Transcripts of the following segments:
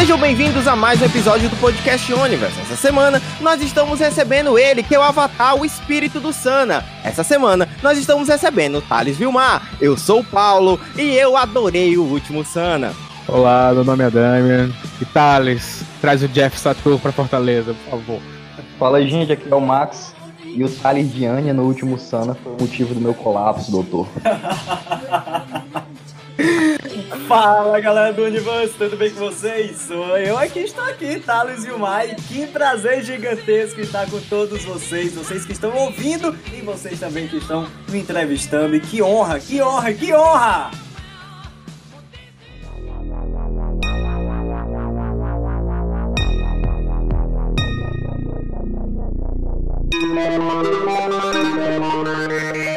Sejam bem-vindos a mais um episódio do Podcast Universe. Essa semana nós estamos recebendo ele, que é o Avatar, o espírito do Sana. Essa semana nós estamos recebendo Thales Vilmar. Eu sou o Paulo e eu adorei o último Sana. Olá, meu nome é Damian. E Thales, traz o Jeff Satur pra Fortaleza, por favor. Fala aí, gente, aqui é o Max. E o Thales de Anya no último Sana foi o motivo do meu colapso, doutor. Fala galera do Universo, tudo bem com vocês? Sou eu aqui, estou aqui, Thales Vilmar, e que prazer gigantesco estar com todos vocês, vocês que estão ouvindo e vocês também que estão me entrevistando. E que honra, que honra, que honra! Muito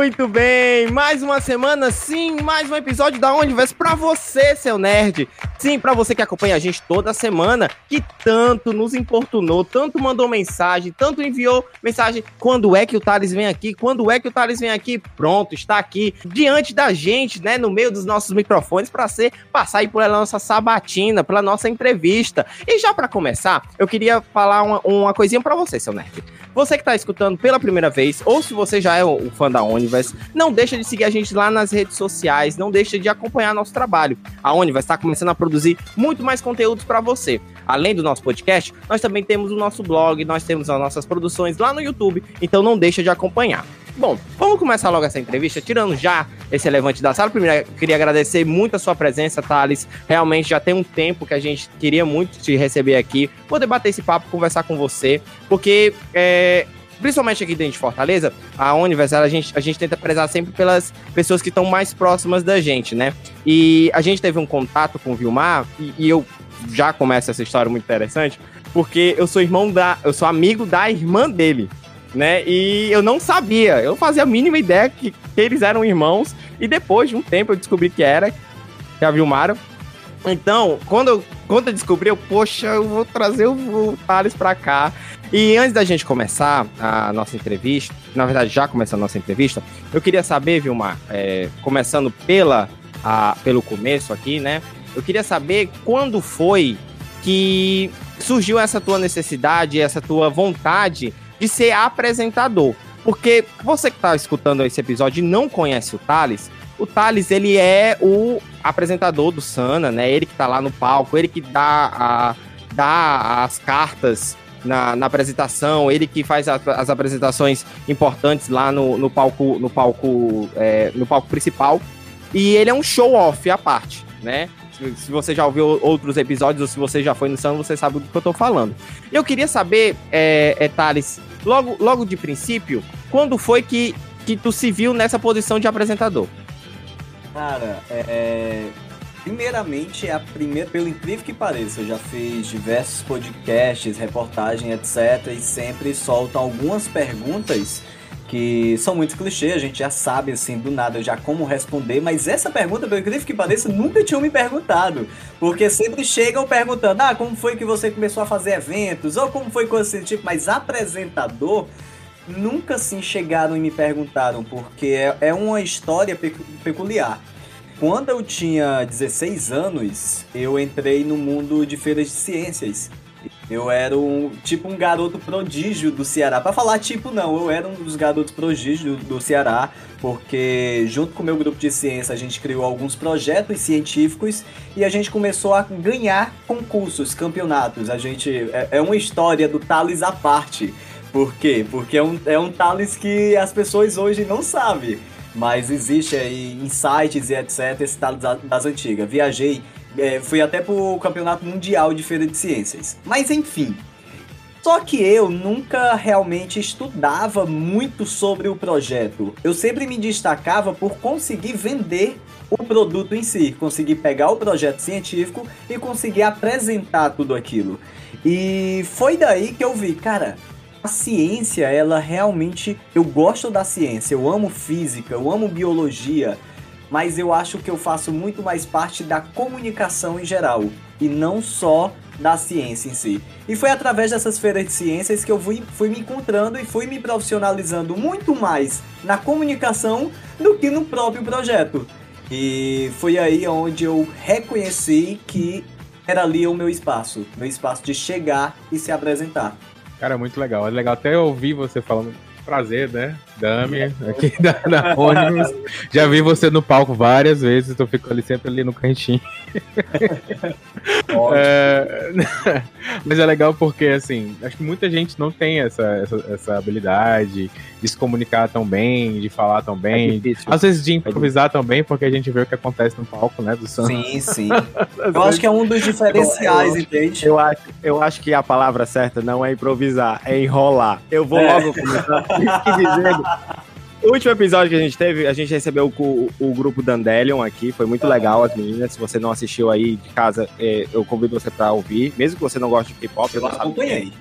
muito bem. Mais uma semana, sim, mais um episódio da Universe pra você, seu nerd. Sim, pra você que acompanha a gente toda semana, que tanto nos importunou, tanto mandou mensagem, tanto enviou mensagem. Quando é que o Thales vem aqui? Quando é que o Thales vem aqui? Pronto, está aqui diante da gente, né, no meio dos nossos microfones para ser passar aí pela nossa sabatina, pela nossa entrevista. E já para começar, eu queria falar uma, uma coisinha para você, seu nerd. Você que tá escutando pela primeira vez, ou se você já é um fã da Universe, não deixa de seguir a gente lá nas redes sociais, não deixa de acompanhar nosso trabalho. A Universe está começando a produzir muito mais conteúdos para você. Além do nosso podcast, nós também temos o nosso blog, nós temos as nossas produções lá no YouTube, então não deixa de acompanhar. Bom, vamos começar logo essa entrevista, tirando já esse elevante da sala. Primeiro, queria agradecer muito a sua presença, Thales. Realmente já tem um tempo que a gente queria muito te receber aqui, poder bater esse papo, conversar com você, porque é, principalmente aqui dentro de Fortaleza, a Universal, a gente, a gente tenta prezar sempre pelas pessoas que estão mais próximas da gente, né? E a gente teve um contato com o Vilmar, e, e eu já começo essa história muito interessante, porque eu sou irmão da. Eu sou amigo da irmã dele. Né? E eu não sabia, eu fazia a mínima ideia que, que eles eram irmãos, e depois de um tempo eu descobri que era, que a Vilmara. Então, quando eu, quando eu descobri, eu, poxa, eu vou trazer o, o Thales pra cá. E antes da gente começar a nossa entrevista, na verdade já começando a nossa entrevista, eu queria saber, Vilmar, é, começando pela, a, pelo começo aqui, né? Eu queria saber quando foi que surgiu essa tua necessidade, essa tua vontade de ser apresentador. Porque você que está escutando esse episódio e não conhece o Thales, o Thales, ele é o apresentador do Sana, né? Ele que tá lá no palco, ele que dá, a, dá as cartas na, na apresentação, ele que faz a, as apresentações importantes lá no, no palco, no palco, é, no palco principal. E ele é um show off à parte, né? Se, se você já ouviu outros episódios ou se você já foi no Sana, você sabe do que eu tô falando. Eu queria saber, é, é, Thales, logo, logo de princípio, quando foi que, que tu se viu nessa posição de apresentador? Cara, é. Primeiramente, é a primeira, pelo incrível que pareça, eu já fiz diversos podcasts, reportagem, etc. E sempre soltam algumas perguntas que são muito clichê, a gente já sabe assim do nada já como responder, mas essa pergunta, pelo incrível que pareça, nunca tinham me perguntado. Porque sempre chegam perguntando: ah, como foi que você começou a fazer eventos? Ou como foi coisa desse tipo, mas apresentador nunca assim chegaram e me perguntaram, porque é, é uma história peculiar. Quando eu tinha 16 anos, eu entrei no mundo de feiras de ciências. Eu era um tipo um garoto prodígio do Ceará. Para falar tipo não, eu era um dos garotos prodígios do, do Ceará, porque junto com o meu grupo de ciência a gente criou alguns projetos científicos e a gente começou a ganhar concursos, campeonatos. A gente é, é uma história do Thales à parte. Por quê? Porque é um, é um Thales que as pessoas hoje não sabem. Mas existe aí insights e etc. Esse Thales das antigas. Viajei, é, fui até pro Campeonato Mundial de Feira de Ciências. Mas enfim. Só que eu nunca realmente estudava muito sobre o projeto. Eu sempre me destacava por conseguir vender o produto em si, conseguir pegar o projeto científico e conseguir apresentar tudo aquilo. E foi daí que eu vi, cara, a ciência, ela realmente. Eu gosto da ciência, eu amo física, eu amo biologia, mas eu acho que eu faço muito mais parte da comunicação em geral e não só da ciência em si. E foi através dessas feiras de ciências que eu fui, fui me encontrando e fui me profissionalizando muito mais na comunicação do que no próprio projeto. E foi aí onde eu reconheci que era ali o meu espaço, meu espaço de chegar e se apresentar. Cara, muito legal. É legal até ouvir você falando prazer, né? Dami, aqui da, da ônibus. Já vi você no palco várias vezes, então eu fico ali sempre ali no cantinho. é, mas é legal porque, assim, acho que muita gente não tem essa, essa, essa habilidade de se comunicar tão bem, de falar tão bem. É às vezes de improvisar é tão bem, porque a gente vê o que acontece no palco, né, do Santos. Sim, sim. eu acho que é um dos diferenciais, eu, entende? Eu acho, eu acho que a palavra certa não é improvisar, é enrolar. Eu vou é. logo começar dizendo o último episódio que a gente teve, a gente recebeu o, o, grupo Dandelion aqui, foi muito legal, as meninas. Se você não assistiu aí de casa, é, eu convido você para ouvir, mesmo que você não goste de K-pop. Eu acompanhei.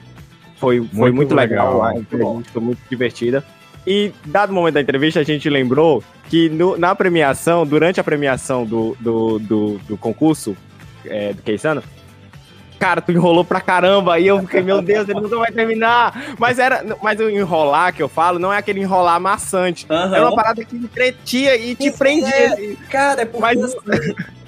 Foi, foi muito, muito legal, legal, a entrevista foi muito divertida. E, dado o momento da entrevista, a gente lembrou que no, na premiação, durante a premiação do, do, do, do concurso é, do Keisano, cara, tu enrolou pra caramba. Aí eu fiquei, meu Deus, ele nunca vai terminar. Mas era, mas o enrolar que eu falo não é aquele enrolar maçante. Uhum. É uma parada que entretia e te prendia. É, cara, é porque mas... Assim,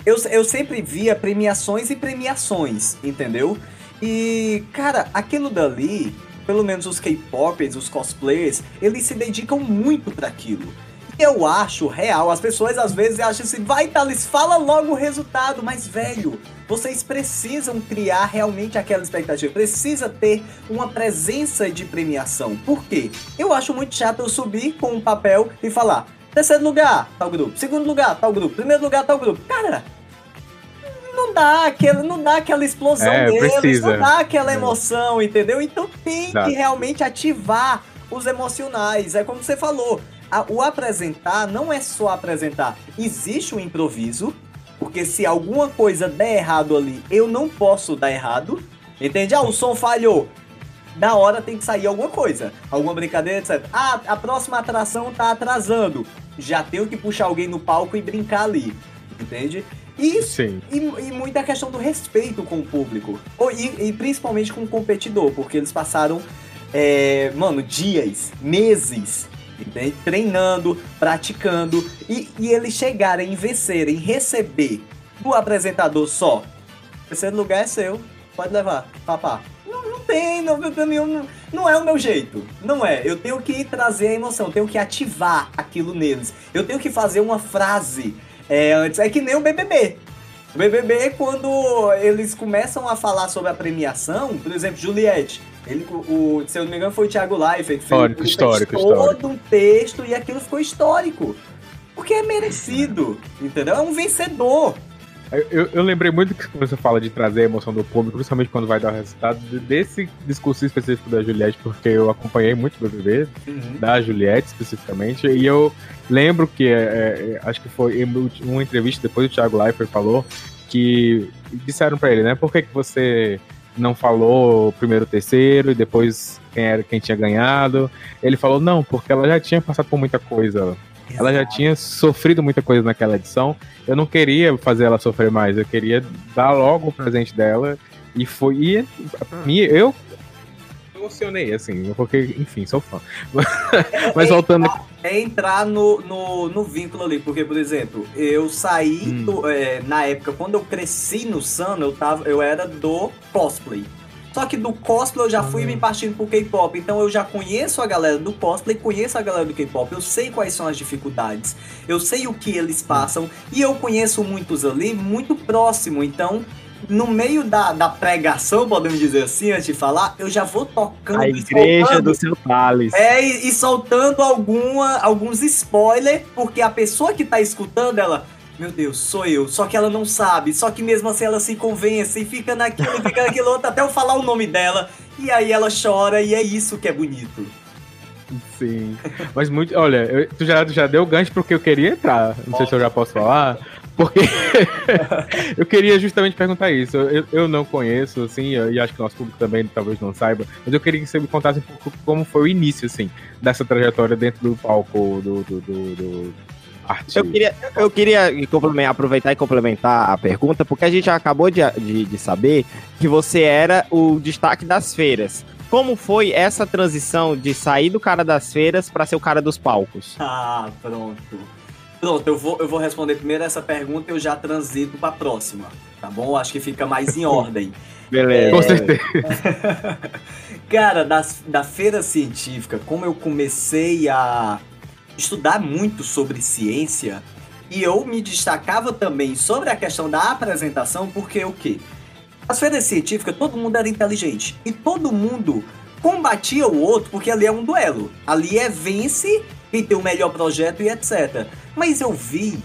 eu, eu sempre via premiações e premiações, entendeu? E, cara, aquilo dali, pelo menos os K-popers, os cosplayers, eles se dedicam muito para aquilo eu acho real. As pessoas às vezes acham assim, vai Thales, fala logo o resultado, mas velho, vocês precisam criar realmente aquela expectativa, precisa ter uma presença de premiação. Por quê? Eu acho muito chato eu subir com um papel e falar: terceiro lugar, tal grupo, segundo lugar, tal grupo, primeiro lugar, tal grupo. Cara, não dá aquela, não dá aquela explosão é, deles, precisa. não dá aquela emoção, entendeu? Então tem Exato. que realmente ativar os emocionais. É como você falou, a, o apresentar não é só apresentar. Existe o improviso, porque se alguma coisa der errado ali, eu não posso dar errado. Entende? Ah, o som falhou. Na hora tem que sair alguma coisa. Alguma brincadeira, etc. Ah, a próxima atração tá atrasando. Já tenho que puxar alguém no palco e brincar ali. Entende? E, Sim. E, e muita questão do respeito com o público. E, e principalmente com o competidor, porque eles passaram, é, mano, dias, meses entende? treinando, praticando, e, e eles chegarem, vencerem, receber do apresentador só. Terceiro lugar é seu, pode levar, papá. Não, não tem, não, não, não é o meu jeito. Não é. Eu tenho que trazer a emoção, eu tenho que ativar aquilo neles. Eu tenho que fazer uma frase é, antes. É que nem o BBB. O BBB, quando eles começam a falar sobre a premiação, por exemplo, Juliette, ele, o, se eu não me engano, foi o Thiago Leifert. Histórico, histórico, todo histórico. um texto e aquilo ficou histórico. Porque é merecido, entendeu? É um vencedor. Eu, eu, lembrei muito que você fala de trazer a emoção do público, principalmente quando vai dar o resultado, desse discurso específico da Juliette, porque eu acompanhei muito o BBB, uhum. da Juliette especificamente, e eu lembro que, é, é, acho que foi em uma entrevista depois o Thiago Leifert falou que disseram para ele, né, por que, que você não falou primeiro terceiro e depois quem era quem tinha ganhado. Ele falou não, porque ela já tinha passado por muita coisa. Exato. Ela já tinha sofrido muita coisa naquela edição. Eu não queria fazer ela sofrer mais, eu queria dar logo o presente dela e foi e pra mim eu emocionei, assim, porque, enfim, sou fã. Mas é voltando. Entrar, é entrar no, no, no, vínculo ali, porque, por exemplo, eu saí hum. do, é, na época, quando eu cresci no Sun, eu, tava, eu era do cosplay. Só que do cosplay eu já fui me partindo pro K-pop. Então eu já conheço a galera do cosplay, conheço a galera do K-pop. Eu sei quais são as dificuldades. Eu sei o que eles passam. E eu conheço muitos ali muito próximo. Então no meio da, da pregação, podemos dizer assim, antes de falar, eu já vou tocando. A igreja soltando, do seu Thales. É, e, e, soltando alguma, alguns spoilers, porque a pessoa que tá escutando, ela. Meu Deus, sou eu. Só que ela não sabe. Só que mesmo assim ela se convence e fica naquilo, fica naquilo outro, até eu falar o nome dela. E aí ela chora, e é isso que é bonito. Sim. Mas muito. Olha, eu, tu, já, tu já deu gancho porque eu queria entrar. Não sei se eu já posso falar. Porque eu queria justamente perguntar isso. Eu, eu não conheço, assim, e acho que o nosso público também talvez não saiba, mas eu queria que você me contasse um pouco como foi o início, assim, dessa trajetória dentro do palco do, do, do, do arte. Eu queria, eu queria aproveitar e complementar a pergunta, porque a gente acabou de, de, de saber que você era o destaque das feiras. Como foi essa transição de sair do cara das feiras para ser o cara dos palcos? Ah, pronto. Pronto, eu vou, eu vou responder primeiro essa pergunta e eu já transito para a próxima, tá bom? Acho que fica mais em ordem. Beleza. É... Com certeza. Cara, das, da feira científica, como eu comecei a estudar muito sobre ciência, e eu me destacava também sobre a questão da apresentação, porque o quê? As feiras científicas, todo mundo era inteligente. E todo mundo combatia o outro, porque ali é um duelo. Ali é vence quem tem o melhor projeto e etc. Mas eu vi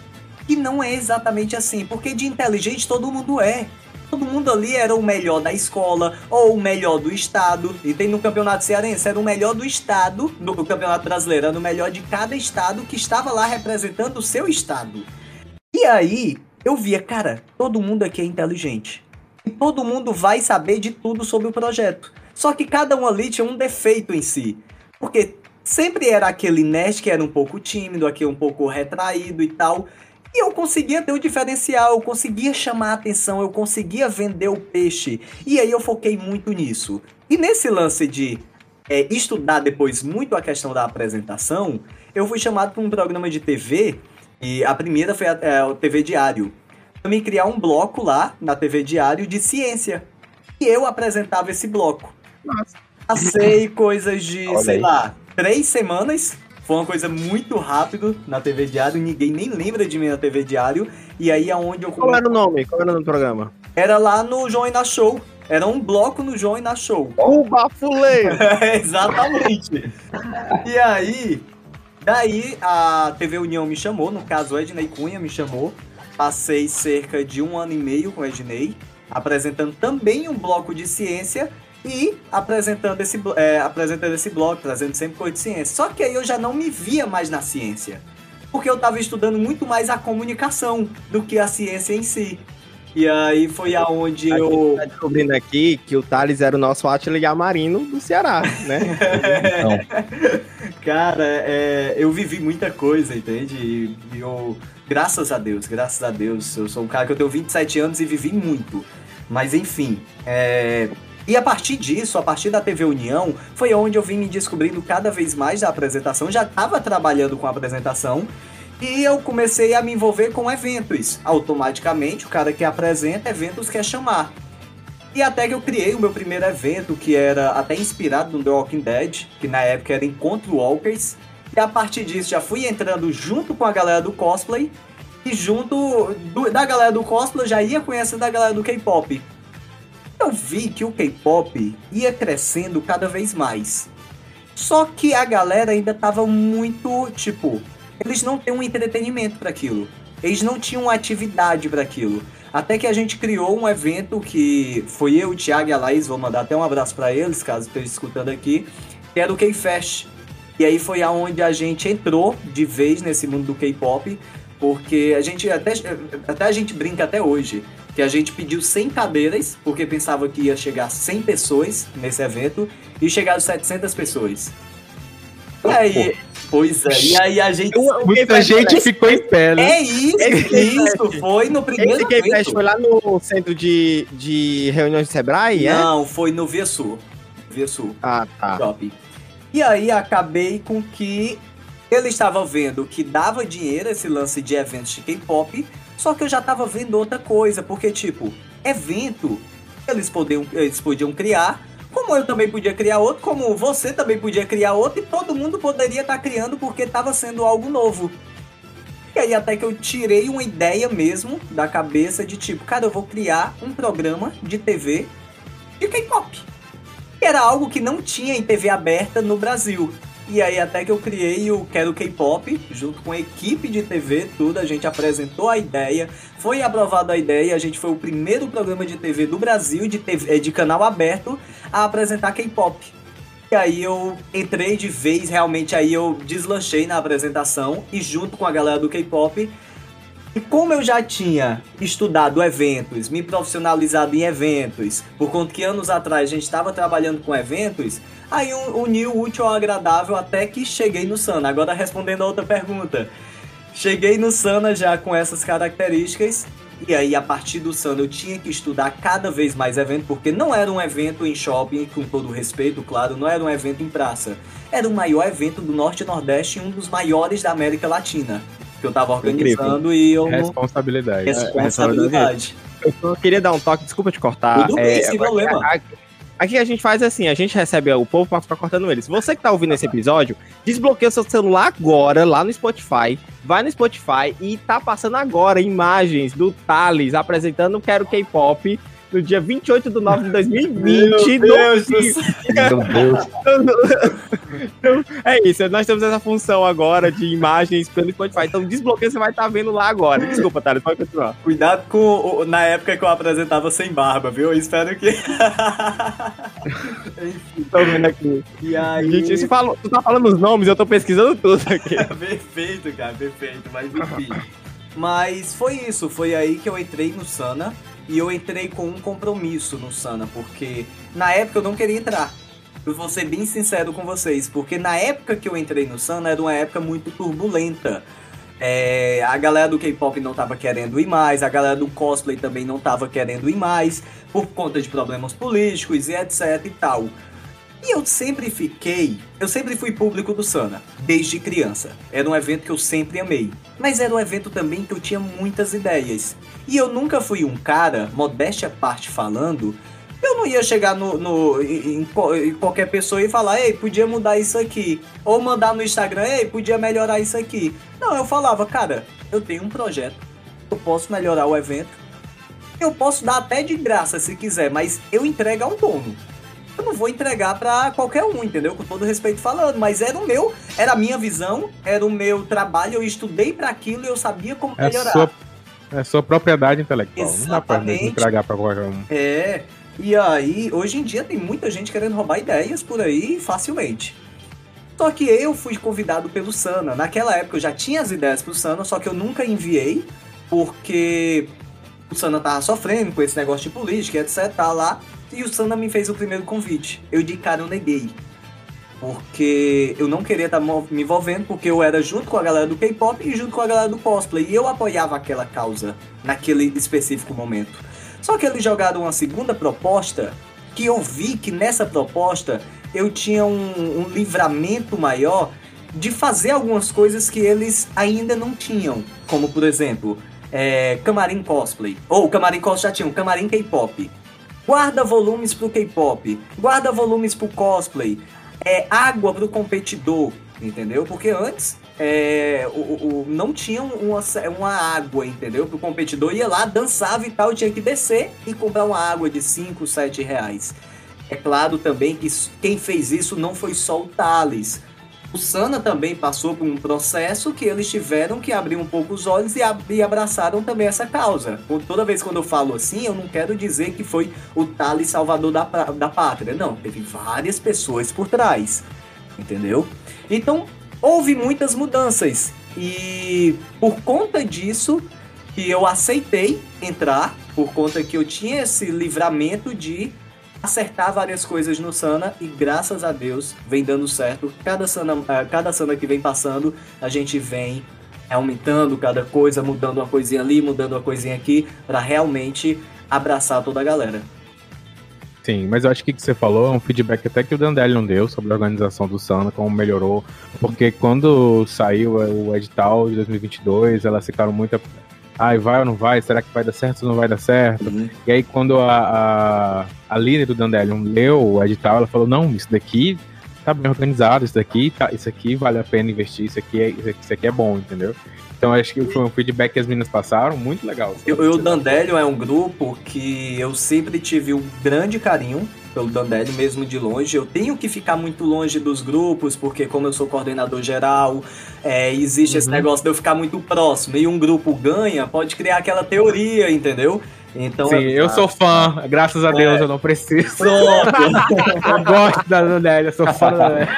que não é exatamente assim, porque de inteligente todo mundo é. Todo mundo ali era o melhor da escola ou o melhor do estado. E tem no campeonato cearense, era o melhor do estado, no campeonato brasileiro, era o melhor de cada estado que estava lá representando o seu estado. E aí eu via, cara, todo mundo aqui é inteligente. E todo mundo vai saber de tudo sobre o projeto. Só que cada um ali tinha um defeito em si. Porque sempre era aquele nerd que era um pouco tímido, aquele um pouco retraído e tal. E eu conseguia ter o diferencial, eu conseguia chamar a atenção, eu conseguia vender o peixe. E aí eu foquei muito nisso. E nesse lance de é, estudar depois muito a questão da apresentação, eu fui chamado para um programa de TV, e a primeira foi a, é, o TV Diário. Também criar um bloco lá na TV Diário de ciência. E eu apresentava esse bloco. Nossa. Passei coisas de, Olha sei aí. lá, três semanas. Foi uma coisa muito rápido na TV Diário, ninguém nem lembra de mim na TV Diário. E aí aonde é eu Qual era o nome? Qual era o nome do programa? Era lá no João e na Show. Era um bloco no João e na Show. O bafuleiro! Exatamente. e aí, daí a TV União me chamou, no caso Ednei Cunha me chamou. Passei cerca de um ano e meio com o Ednei, apresentando também um bloco de ciência e apresentando esse, é, apresentando esse blog, trazendo sempre coisa de ciência. Só que aí eu já não me via mais na ciência, porque eu estava estudando muito mais a comunicação do que a ciência em si. E aí foi aonde a eu. Tá descobrindo aqui que o Thales era o nosso Atila Yamarino do Ceará, né? Cara, é, eu vivi muita coisa, entende? E eu, graças a Deus, graças a Deus, eu sou um cara que eu tenho 27 anos e vivi muito. Mas enfim, é, e a partir disso, a partir da TV União, foi onde eu vim me descobrindo cada vez mais da apresentação. Já estava trabalhando com a apresentação e eu comecei a me envolver com eventos. Automaticamente, o cara que apresenta eventos quer chamar. E até que eu criei o meu primeiro evento, que era até inspirado no The Walking Dead, que na época era Encontro Walkers. E a partir disso já fui entrando junto com a galera do cosplay. E junto do, da galera do cosplay já ia conhecendo a galera do K-pop eu vi que o K-pop ia crescendo cada vez mais. Só que a galera ainda tava muito, tipo, eles não têm um entretenimento para aquilo. Eles não tinham atividade para aquilo. Até que a gente criou um evento que foi eu, o Thiago e a Laís, vou mandar até um abraço para eles, caso estejam escutando aqui, que era o K-Fest. E aí foi aonde a gente entrou de vez nesse mundo do K-pop, porque a gente até, até a gente brinca até hoje que a gente pediu 100 cadeiras, porque pensava que ia chegar 100 pessoas nesse evento, e chegaram 700 pessoas. E aí, pois é, e aí a gente... Muita gente ficou em pé, né? É isso, Esse isso, foi no primeiro Esse evento. foi lá no centro de, de reuniões de Sebrae, é? Não, foi no Via Sul. Via Sul. Ah, tá. Shopping. E aí acabei com que ele estava vendo que dava dinheiro esse lance de eventos de K-pop, só que eu já tava vendo outra coisa, porque, tipo, evento eles podiam, eles podiam criar, como eu também podia criar outro, como você também podia criar outro, e todo mundo poderia estar tá criando porque estava sendo algo novo. E aí até que eu tirei uma ideia mesmo da cabeça de tipo, cara, eu vou criar um programa de TV de K-pop. Era algo que não tinha em TV aberta no Brasil. E aí até que eu criei o Quero K-Pop, junto com a equipe de TV, tudo, a gente apresentou a ideia, foi aprovada a ideia, a gente foi o primeiro programa de TV do Brasil, de, TV, eh, de canal aberto, a apresentar K-Pop. E aí eu entrei de vez, realmente aí eu deslanchei na apresentação e junto com a galera do K-pop. E como eu já tinha estudado eventos, me profissionalizado em eventos, por conta que anos atrás a gente estava trabalhando com eventos, aí uniu o útil ao agradável até que cheguei no Sana. Agora respondendo a outra pergunta. Cheguei no Sana já com essas características e aí, a partir do Sana, eu tinha que estudar cada vez mais evento, porque não era um evento em shopping, com todo respeito, claro, não era um evento em praça. Era o maior evento do Norte e Nordeste e um dos maiores da América Latina. Que eu tava organizando Incrível. e eu. Responsabilidade. Responsabilidade. Eu só queria dar um toque, desculpa te cortar. Tudo bem, é, sem problema. Aqui a gente faz assim, a gente recebe o povo pra ficar cortando eles. Você que tá ouvindo esse episódio, desbloqueia o seu celular agora, lá no Spotify, vai no Spotify e tá passando agora imagens do Thales apresentando Quero K-Pop no dia 28 de nove de 2020. Meu Deus. Meu Deus. Então, é isso, nós temos essa função agora de imagens pelo Spotify. Então, desbloqueio você vai estar tá vendo lá agora. Desculpa, Thales, pode continuar. Cuidado com na época que eu apresentava sem barba, viu? Eu espero que. tô vendo aqui. E aí. Gente, você fala, tu tá falando os nomes, eu tô pesquisando tudo aqui. perfeito, cara, perfeito. Mas enfim. Mas foi isso, foi aí que eu entrei no Sana e eu entrei com um compromisso no Sana, porque na época eu não queria entrar. Eu vou ser bem sincero com vocês, porque na época que eu entrei no Sana era uma época muito turbulenta. É, a galera do K-pop não tava querendo ir mais, a galera do cosplay também não tava querendo ir mais, por conta de problemas políticos e etc e tal. E eu sempre fiquei, eu sempre fui público do Sana, desde criança. Era um evento que eu sempre amei. Mas era um evento também que eu tinha muitas ideias. E eu nunca fui um cara, modéstia à parte falando, eu não ia chegar no, no em, em, qualquer pessoa e falar, ei, podia mudar isso aqui. Ou mandar no Instagram, ei, podia melhorar isso aqui. Não, eu falava, cara, eu tenho um projeto, eu posso melhorar o evento. Eu posso dar até de graça se quiser, mas eu entrego a um dono eu não vou entregar para qualquer um, entendeu? Com todo respeito falando, mas era o meu, era a minha visão, era o meu trabalho, eu estudei para aquilo e eu sabia como é melhorar. Sua, é sua propriedade intelectual, Exatamente. não dá pra entregar para qualquer um. É, e aí, hoje em dia tem muita gente querendo roubar ideias por aí facilmente. Só que eu fui convidado pelo Sana. Naquela época eu já tinha as ideias pro Sana, só que eu nunca enviei, porque o Sana tava sofrendo com esse negócio de política, etc. Tá lá. E o Sanda me fez o primeiro convite. Eu de cara eu neguei. Porque eu não queria estar tá me envolvendo, porque eu era junto com a galera do K-pop e junto com a galera do cosplay. E eu apoiava aquela causa naquele específico momento. Só que eles jogaram uma segunda proposta que eu vi que nessa proposta eu tinha um, um livramento maior de fazer algumas coisas que eles ainda não tinham. Como, por exemplo, é, camarim cosplay. Ou camarim cosplay já tinha, um camarim K-pop guarda volumes pro K-pop, guarda volumes pro cosplay, é água pro competidor, entendeu? Porque antes é, o, o, não tinha uma, uma água, entendeu? Pro competidor ia lá, dançava e tal, tinha que descer e comprar uma água de 5, 7 reais. É claro também que quem fez isso não foi só o Thales. O Sana também passou por um processo que eles tiveram que abrir um pouco os olhos e, e abraçaram também essa causa. Toda vez quando eu falo assim, eu não quero dizer que foi o Thales salvador da, da pátria. Não, teve várias pessoas por trás. Entendeu? Então, houve muitas mudanças. E por conta disso, que eu aceitei entrar, por conta que eu tinha esse livramento de acertar várias coisas no Sana e graças a Deus vem dando certo. Cada Sana, eh, cada Sana que vem passando, a gente vem aumentando cada coisa, mudando uma coisinha ali, mudando uma coisinha aqui, para realmente abraçar toda a galera. Sim, mas eu acho que o que você falou é um feedback até que o Dandeli não deu sobre a organização do Sana, como melhorou, porque quando saiu o edital de 2022, elas ficaram muito ai, vai ou não vai? Será que vai dar certo ou não vai dar certo? Uhum. E aí, quando a, a, a líder do Dandelion leu o edital, ela falou: não, isso daqui tá bem organizado, isso daqui, tá, isso aqui vale a pena investir, isso aqui é, isso aqui é bom, entendeu? Então acho que foi um feedback que as meninas passaram, muito legal. Eu, o Dandelion é um grupo que eu sempre tive um grande carinho pelo Dandelion, mesmo de longe. Eu tenho que ficar muito longe dos grupos, porque como eu sou coordenador geral, é, existe uhum. esse negócio de eu ficar muito próximo e um grupo ganha, pode criar aquela teoria, entendeu? Então, Sim, eu sou fã, graças a Deus, É. eu não preciso. Eu gosto da Danélia, eu sou fã da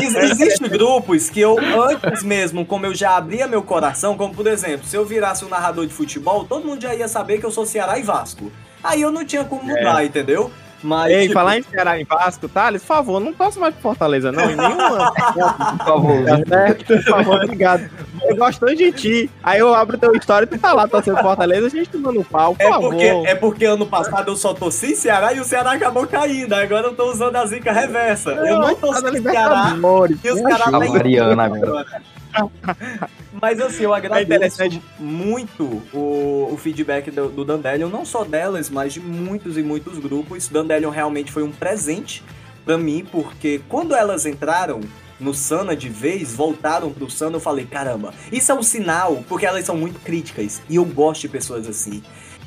Existem grupos que eu, antes mesmo, como eu já abria meu coração, como por exemplo, se eu virasse um narrador de futebol, todo mundo já ia saber que eu sou Ceará e Vasco. Aí eu não tinha como mudar, entendeu? Mas. Ei, tipo, falar em Ceará em Vasco, Thales, por favor, não torce mais pro Fortaleza, não, em nenhum ano. Por favor. Tá certo? Por favor, obrigado. Eu gosto tanto de ti. Aí eu abro teu história e tu tá lá torcendo Fortaleza, a gente tomando pau, por É favor. porque, é porque ano passado eu só torci Ceará e o Ceará acabou caindo. Agora eu tô usando a zica reversa. eu não tá torci na Ceará e os caras ajuda. A Mariana agora. Mas assim, eu agradeço interessante. muito o, o feedback do, do Dandelion, não só delas, mas de muitos e muitos grupos. Dandelion realmente foi um presente pra mim, porque quando elas entraram no Sana de vez, voltaram pro Sana, eu falei, caramba, isso é um sinal, porque elas são muito críticas, e eu gosto de pessoas assim.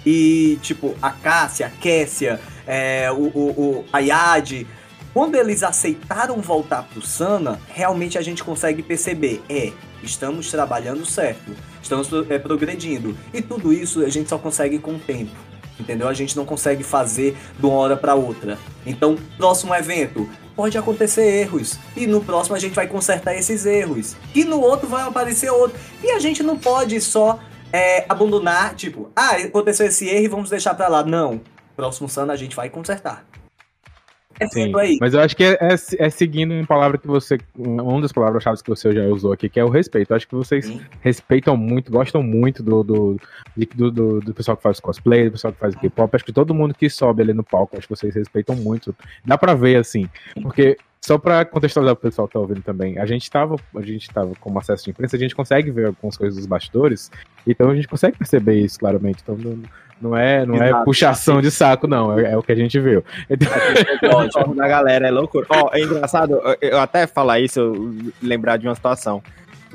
E, tipo, a Cássia, a Kessia, é, o, o, o a Yadi, quando eles aceitaram voltar pro Sana, realmente a gente consegue perceber, é, estamos trabalhando certo, estamos é, progredindo. E tudo isso a gente só consegue com o tempo. Entendeu? A gente não consegue fazer de uma hora para outra. Então, próximo evento, pode acontecer erros. E no próximo a gente vai consertar esses erros. E no outro vai aparecer outro. E a gente não pode só é, abandonar, tipo, ah, aconteceu esse erro e vamos deixar pra lá. Não. Próximo Sana a gente vai consertar. É Sim, mas eu acho que é, é- é seguindo uma palavra que você. Uma das palavras-chave que você já usou aqui, que é o respeito. Eu acho que vocês Sim. respeitam muito, gostam muito do, do, do, do, do pessoal que faz cosplay, do pessoal que faz K-pop. Acho que todo mundo que sobe ali no palco, acho que vocês respeitam muito. Dá pra ver, assim. Porque, só pra contextualizar o pessoal que tá ouvindo também, a gente tava, a gente tava com acesso de imprensa, a gente consegue ver algumas coisas dos bastidores, então a gente consegue perceber isso claramente. Então não, é, não é puxação de saco, não. É, é o que a gente viu. Então, Ótimo da galera, é loucura. Ó, é engraçado, eu- eu até falar isso, eu lembrar de uma situação.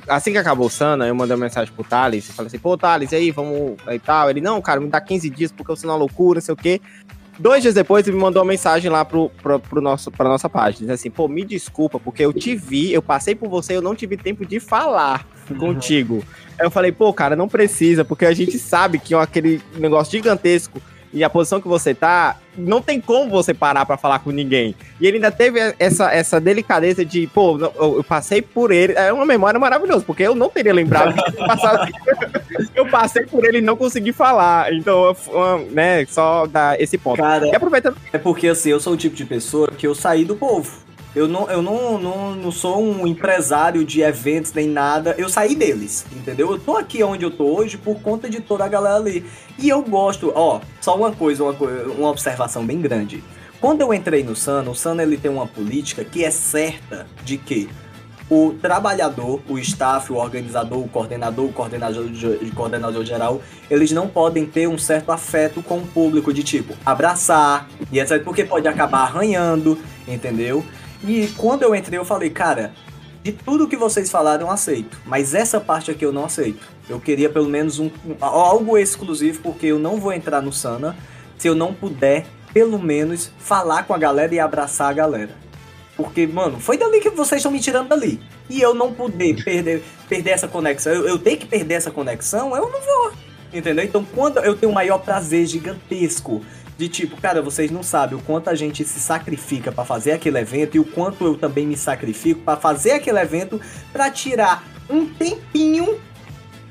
Assim que acabou o Sana, eu mandei uma mensagem pro Thales e falei assim, pô, Thales, e aí, vamos e tal. Ele, não, cara, me dá 15 dias porque Sana é uma loucura, não sei o quê. Dois dias depois, ele me mandou uma mensagem lá pro, pro, pro nosso, pra nossa página, dizendo assim, pô, me desculpa, porque eu te vi, eu passei por você, eu não tive tempo de falar contigo. Aí eu falei, pô, cara, não precisa, porque a gente sabe que é aquele negócio gigantesco e a posição que você tá, não tem como você parar pra falar com ninguém. E ele ainda teve essa, essa delicadeza de, pô, eu, eu passei por ele. É uma memória maravilhosa, porque eu não teria lembrado ter passado- Eu passei por ele e não consegui falar. Então, né, só dar esse ponto. Cara, E aproveitando. É porque assim, eu sou o tipo de pessoa que eu saí do povo. Eu não, eu não, não, não sou um empresário de eventos nem nada. Eu saí deles, entendeu? Eu tô aqui onde eu tô hoje por conta de toda a galera ali. E eu gosto, ó, só uma coisa, uma, uma observação bem grande. Quando eu entrei no Sana, o Sana ele tem uma política que é certa de que o trabalhador, o staff, o organizador, o coordenador, o coordenador, ge- coordenador geral, eles não podem ter um certo afeto com o público, de tipo, abraçar e etc, porque pode acabar arranhando, entendeu? E quando eu entrei, eu falei, cara, de tudo que vocês falaram, eu aceito, mas essa parte aqui eu não aceito. Eu queria pelo menos um, algo exclusivo, porque eu não vou entrar no Sana se eu não puder, pelo menos, falar com a galera e abraçar a galera. Porque, mano, foi dali que vocês estão me tirando dali. E eu não poder perder, perder essa conexão, eu, eu tenho que perder essa conexão, eu não vou. Entendeu? Então, quando eu tenho o maior prazer gigantesco de tipo, cara, vocês não sabem o quanto a gente se sacrifica pra fazer aquele evento e o quanto eu também me sacrifico pra fazer aquele evento pra tirar um tempinho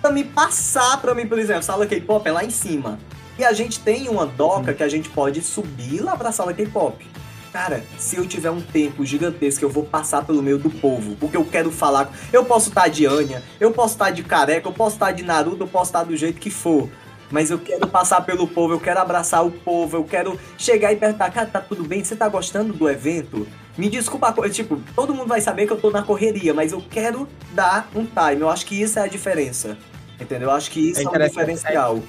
pra me passar pra mim, por exemplo, sala K-pop é lá em cima. E a gente tem uma doca que a gente pode subir lá pra sala K-pop. Cara, se eu tiver um tempo gigantesco, eu vou passar pelo meio do povo. Porque eu quero falar. Eu posso estar de Anya, eu posso estar de careca, eu posso estar de Naruto, eu posso estar do jeito que for. Mas eu quero passar pelo povo, eu quero abraçar o povo, eu quero chegar e perguntar, cara, tá tudo bem? Você tá gostando do evento? Me desculpa, tipo, todo mundo vai saber que eu tô na correria, mas eu quero dar um time. Eu acho que isso é a diferença. Entendeu? Eu acho que isso É é, um diferencial.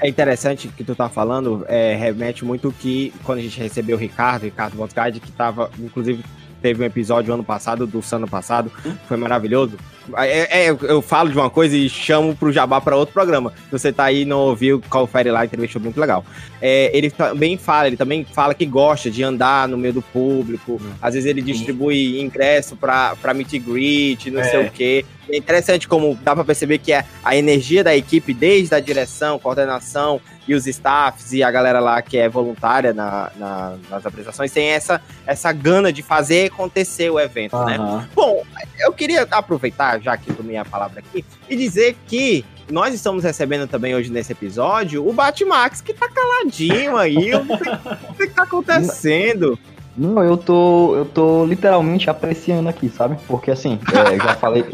É interessante que tu tá falando, é, remete muito que quando a gente recebeu o Ricardo, Ricardo Bonsgard, que tava, inclusive, teve um episódio ano passado, do ano passado, foi maravilhoso. É, é, eu- falo de uma coisa e chamo pro Jabá para outro programa. Se você tá aí e não ouviu, confere lá, foi muito legal. É, ele também fala, ele também fala que gosta de andar no meio do público. Às vezes ele distribui ingresso pra, pra meet and greet, não É. sei o quê. é interessante como dá para perceber que é a energia da equipe, desde a direção, coordenação e os staffs e a galera lá que é voluntária na, na, nas apresentações, tem essa, essa gana de fazer acontecer o evento, uhum. né? Bom, eu queria aproveitar, já que eu tomei a palavra aqui, e dizer que nós estamos recebendo também hoje nesse episódio o Batmax, que tá caladinho aí. o que, que tá acontecendo? Não, eu tô, eu tô literalmente apreciando aqui, sabe? Porque assim, é, já falei,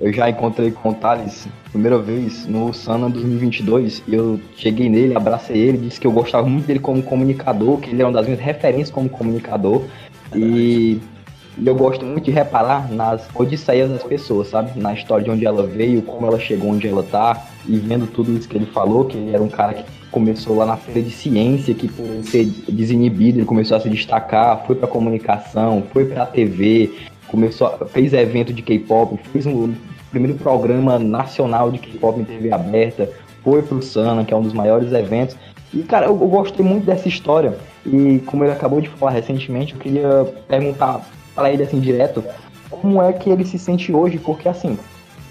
eu já encontrei com o Thales primeira vez no Sana 2022 e eu cheguei nele, abracei ele, disse que eu gostava muito dele como comunicador, que ele é uma das minhas referências como comunicador. E eu gosto muito de reparar nas odisseias das pessoas, sabe? Na história de onde ela veio, como ela chegou onde ela tá, e vendo tudo isso que ele falou, que ele era um cara que começou lá na feira de ciência, que por ser desinibido, ele começou a se destacar, foi para comunicação, foi para TV, começou, fez evento de K-pop, fez um primeiro programa nacional de K-pop em TV aberta, foi pro Sana, que é um dos maiores eventos. E cara, eu, eu gostei muito dessa história. E como ele acabou de falar recentemente, eu queria perguntar para ele assim direto como é que ele se sente hoje, porque assim,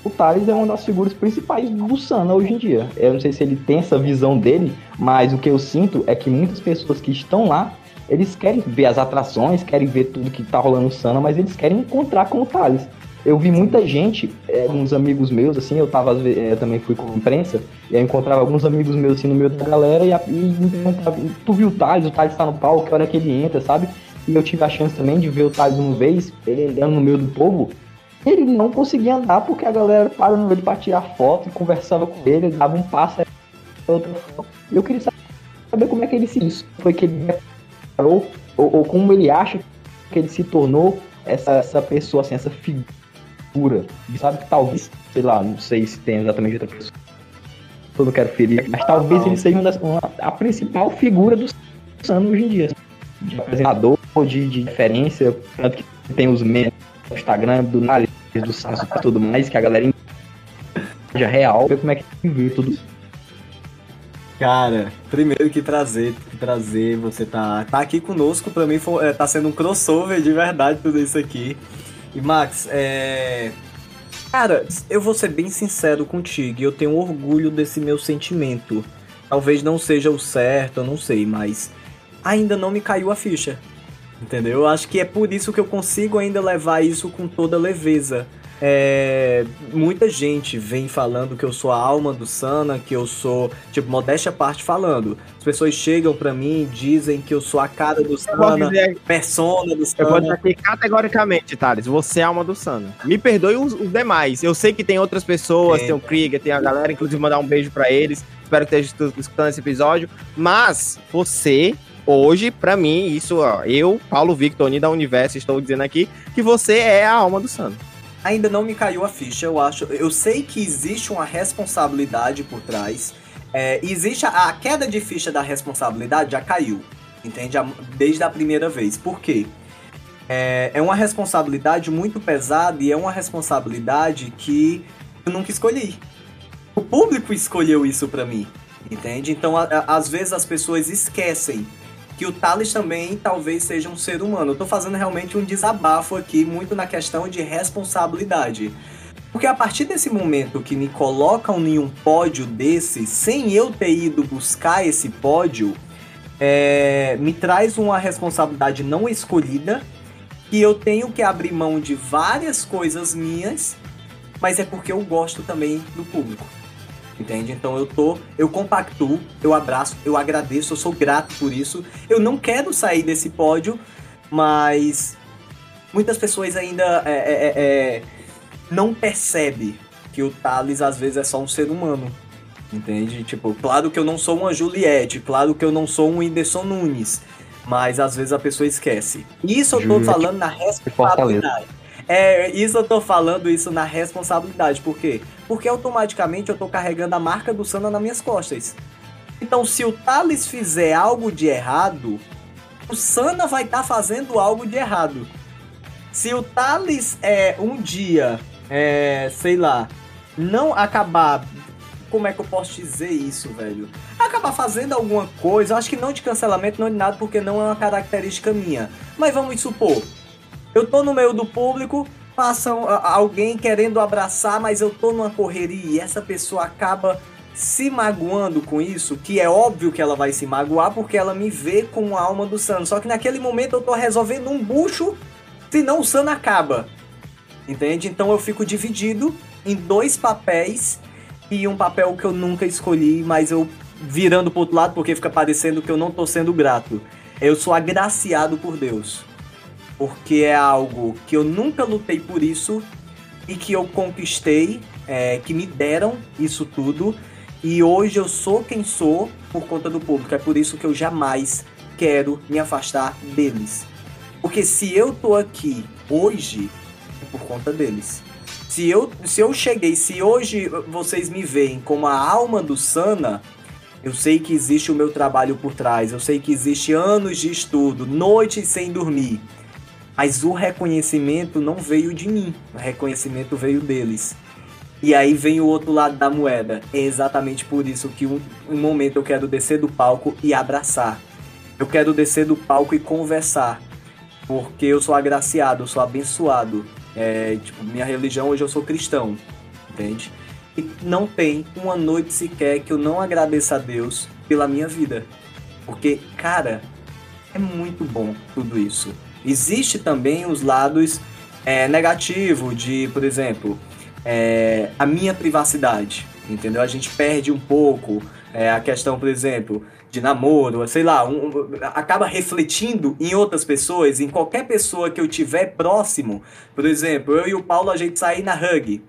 o Thales é uma das figuras principais do Sana hoje em dia. Eu não sei se ele tem essa visão dele, mas o que eu sinto é que muitas pessoas que estão lá, eles querem ver as atrações, querem ver tudo que tá rolando no Sana, mas eles querem encontrar com o Thales. Eu vi muita gente, é, uns amigos meus, assim, eu tava, é, também fui com imprensa, e aí eu encontrava alguns amigos meus, assim, no meio da galera, e, e tu viu o Thales, o Thales tá no palco, que hora que ele entra, sabe? E eu tive a chance também de ver o Thales uma vez, ele andando no meio do povo, ele não conseguia andar porque a galera parou no meio para tirar foto, conversava com ele, dava um passo, outra. Eu queria saber como é que ele se isso. Foi que ele parou, ou, ou, como ele acha que ele se tornou essa, essa pessoa, assim, essa figura. E sabe que talvez, sei lá, não sei se tem exatamente outra pessoa. Eu não quero ferir, mas talvez ele seja uma das, uma, a principal figura do Sano hoje em dia. De apresentador, de, de referência, tanto que tem os memes no Instagram do nariz, do Sasso e tudo mais, que a galera já real, ver como é que viu tudo Cara, primeiro que trazer, que trazer, você tá, tá aqui conosco, pra mim foi, é, tá sendo um crossover de verdade tudo isso aqui. E Max, é. Cara, eu vou ser bem sincero contigo, eu tenho orgulho desse meu sentimento. Talvez não seja o certo, eu não sei, mas ainda não me caiu a ficha. Entendeu? Eu acho que é por isso que eu consigo ainda levar isso com toda leveza. É, muita gente vem falando que eu sou a alma do Sana, que eu sou, tipo, modéstia à parte falando. As pessoas chegam para mim e dizem que eu sou a cara do Sana, dizer, persona do Sana. Eu vou dizer aqui categoricamente, Thales, você é a alma do Sana. Me perdoe os, os demais. Eu sei que tem outras pessoas, é. tem o Krieger, tem a galera, inclusive mandar um beijo para eles. Espero que esteja escutando esse episódio. Mas você hoje, para mim, isso, ó, eu, Paulo Victor, da Universo, estou dizendo aqui que você é a alma do Sano. Ainda não me caiu a ficha, eu acho. Eu sei que existe uma responsabilidade por trás. É, existe a, a, queda de ficha da responsabilidade já caiu, entende? Desde a primeira vez. Por quê? É, é uma responsabilidade muito pesada e é uma responsabilidade que eu nunca escolhi. O público escolheu isso para mim, entende? Então, às vezes as pessoas esquecem que o Thales também talvez seja um ser humano. Eu tô fazendo realmente um desabafo aqui, muito na questão de responsabilidade. Porque a partir desse momento que me colocam em um pódio desse, sem eu ter ido buscar esse pódio, é, me traz uma responsabilidade não escolhida, que eu tenho que abrir mão de várias coisas minhas, mas é porque eu gosto também do público entende? Então eu tô, eu compactuo, eu abraço, eu agradeço, eu sou grato por isso. Eu não quero sair desse pódio, mas muitas pessoas ainda é, é, é, é não percebem que o Thales às vezes é só um ser humano. Entende? Tipo, claro que eu não sou uma Juliette, claro que eu não sou um Whindersson Nunes, mas às vezes a pessoa esquece. Isso eu tô Juliette. falando na responsabilidade. É, isso eu tô falando isso na responsabilidade. Por quê? Porque automaticamente eu tô carregando a marca do Sana nas minhas costas. Então, se o Thales fizer algo de errado, o Sana vai estar tá fazendo algo de errado. Se o Thales é um dia, é, sei lá, não acabar. Como é que eu posso dizer isso, velho? Acabar fazendo alguma coisa, acho que não de cancelamento, não de nada, porque não é uma característica minha. Mas vamos supor, eu tô no meio do público, passa alguém querendo abraçar, mas eu tô numa correria e essa pessoa acaba se magoando com isso, que é óbvio que ela vai se magoar porque ela me vê como a alma do Sano. Só que naquele momento eu tô resolvendo um bucho, senão o Sano acaba. Entende? Então eu fico dividido em dois papéis e um papel que eu nunca escolhi, mas eu virando pro outro lado porque fica parecendo que eu não tô sendo grato. Eu sou agraciado por Deus. Porque é algo que eu nunca lutei por isso e que eu conquistei, é, que me deram isso tudo e hoje eu sou quem sou por conta do público. É por isso que eu jamais quero me afastar deles. Porque se eu tô aqui hoje, é por conta deles. Se eu, se eu cheguei, se hoje vocês me veem como a alma do Sana, eu sei que existe o meu trabalho por trás, eu sei que existe anos de estudo, noites sem dormir. Mas o reconhecimento não veio de mim, o reconhecimento veio deles. E aí vem o outro lado da moeda. É exatamente por isso que um, um momento eu quero descer do palco e abraçar. Eu quero descer do palco e conversar. Porque eu sou agraciado, eu sou abençoado. É, tipo, minha religião hoje eu sou cristão. Entende? E não tem uma noite sequer que eu não agradeça a Deus pela minha vida. Porque, cara, é muito bom tudo isso. Existe também os lados é, negativos de, por exemplo, é, a minha privacidade, entendeu? A gente perde um pouco é, a questão, por exemplo, de namoro, sei lá, um, um, acaba refletindo em outras pessoas, em qualquer pessoa que eu tiver próximo. Por exemplo, eu e o Paulo, a gente sair na Hug.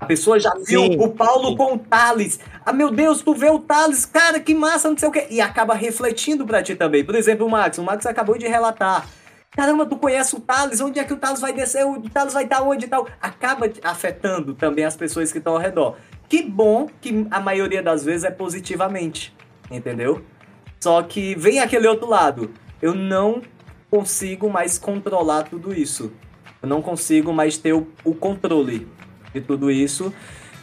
A pessoa já viu Sim. o Paulo com o Thales. Ah, meu Deus, tu vê o Thales, cara, que massa, não sei o quê. E acaba refletindo pra ti também. Por exemplo, o Max. O Max acabou de relatar Caramba, tu conhece o Thales, onde é que o Thales vai descer? O Thales vai estar onde e tal? Acaba afetando também as pessoas que estão ao redor. Que bom que a maioria das vezes é positivamente, entendeu? Só que vem aquele outro lado. Eu não consigo mais controlar tudo isso. Eu não consigo mais ter o, o controle de tudo isso.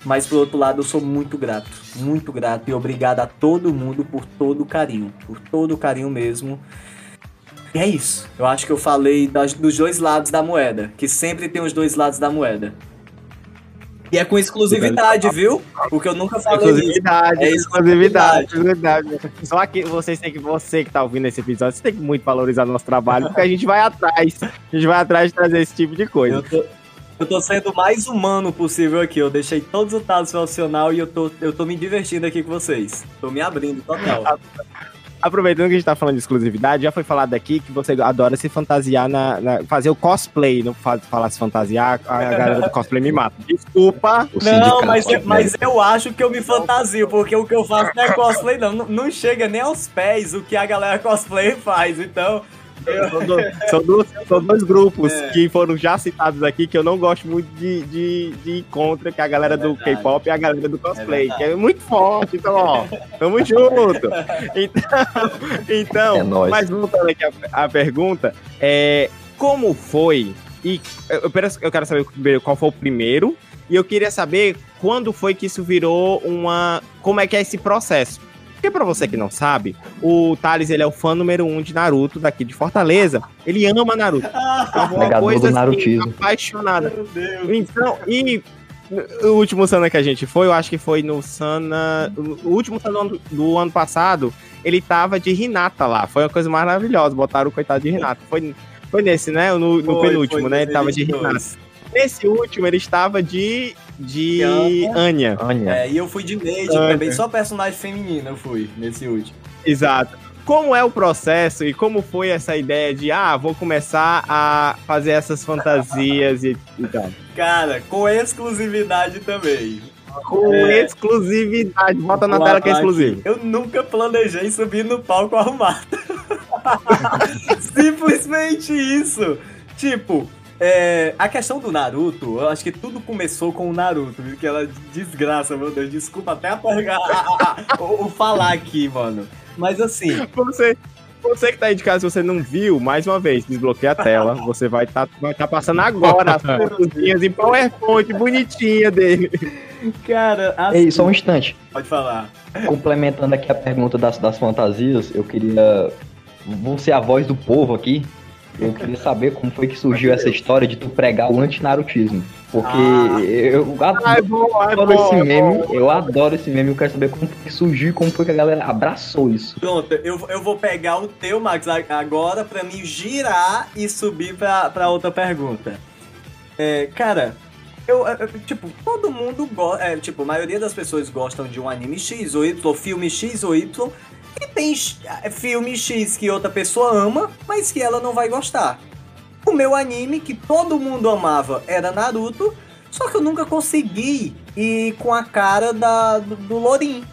Mas por outro lado, eu sou muito grato, muito grato e obrigado a todo mundo por todo o carinho, por todo o carinho mesmo. E é isso. Eu acho que eu falei das, dos dois lados da moeda, que sempre tem os dois lados da moeda. E é com exclusividade, viu? Porque eu nunca falei exclusividade, isso. É exclusividade, exclusividade. Só que vocês têm que, você que tá ouvindo esse episódio, você tem que muito valorizar nosso trabalho, porque a gente vai atrás. A gente vai atrás de trazer esse tipo de coisa. Eu tô, eu tô sendo o mais humano possível aqui. Eu deixei todos os dados funcional e eu tô, eu tô me divertindo aqui com vocês. Tô me abrindo total. Aproveitando que a gente tá falando de exclusividade, já foi falado aqui que você adora se fantasiar na. na fazer o cosplay, não falar se fantasiar, a galera do cosplay me mata. Desculpa. Não, mas, mas eu acho que eu me fantasio, porque o que eu faço não é cosplay, não. Não, não chega nem aos pés o que a galera cosplay faz. Então, são, do, são, dois, são, dois, grupos é. que foram já citados aqui que eu não gosto muito de, de, de encontro, que é a galera é do K-pop e a galera do cosplay, é que é muito forte, então, ó, tamo junto. Então, então é mas voltando aqui a, a pergunta, é, como foi, e eu, eu quero saber qual foi o primeiro, e eu queria saber quando foi que isso virou uma. Como é que é esse processo? Porque pra você que não sabe, o Thales, ele é o fã número um de Naruto daqui de Fortaleza. Ele ama Naruto. É uma coisa assim, apaixonada. Então, e o último Sana que a gente foi, eu acho que foi no Sana. O último Sana do, do ano passado, ele tava de Renata lá. Foi uma coisa maravilhosa. Botaram o coitado de Renata. Foi, foi nesse, né? No, no foi, penúltimo, foi, né? Ele tava de Renata. Nesse último, ele estava de de Anya. Anya. É, e eu fui de Neide também, só personagem feminino eu fui nesse último. Exato. Como é o processo e como foi essa ideia de, ah, vou começar a fazer essas fantasias e, e tal? Cara, com exclusividade também. Com é... exclusividade. Bota na tela que é exclusivo. Eu nunca planejei subir no palco arrumado. Simplesmente isso. Tipo, é, a questão do Naruto, eu acho que tudo começou com o Naruto, que ela desgraça, meu Deus, desculpa até apagar o, o falar aqui, mano. Mas assim. Você, você que tá aí de casa, se você não viu, mais uma vez, desbloqueia a tela. Você vai estar tá, vai tá passando agora as fotozinhas em PowerPoint bonitinha dele. Cara, assim... Ei, só um instante. Pode falar. Complementando aqui a pergunta das, das fantasias, eu queria. Vou ser a voz do povo aqui Eu queria saber como foi que surgiu essa história de tu pregar o antinarutismo. Porque ah, eu adoro, é bom, é adoro bom, esse é meme, eu adoro esse meme, eu quero saber como foi que surgiu, como foi que a galera abraçou isso. Pronto, eu, eu vou pegar o teu, Max, agora pra me girar e subir pra, pra outra pergunta. É, cara, eu, eu, tipo, todo mundo gosta. É, tipo, a maioria das pessoas gostam de um anime X ou Y, ou filme X ou Y. E tem é, filme X que outra pessoa ama, mas que ela não vai gostar. O meu anime, que todo mundo amava, era Naruto, só que eu nunca consegui ir com a cara da, do, do Lorin.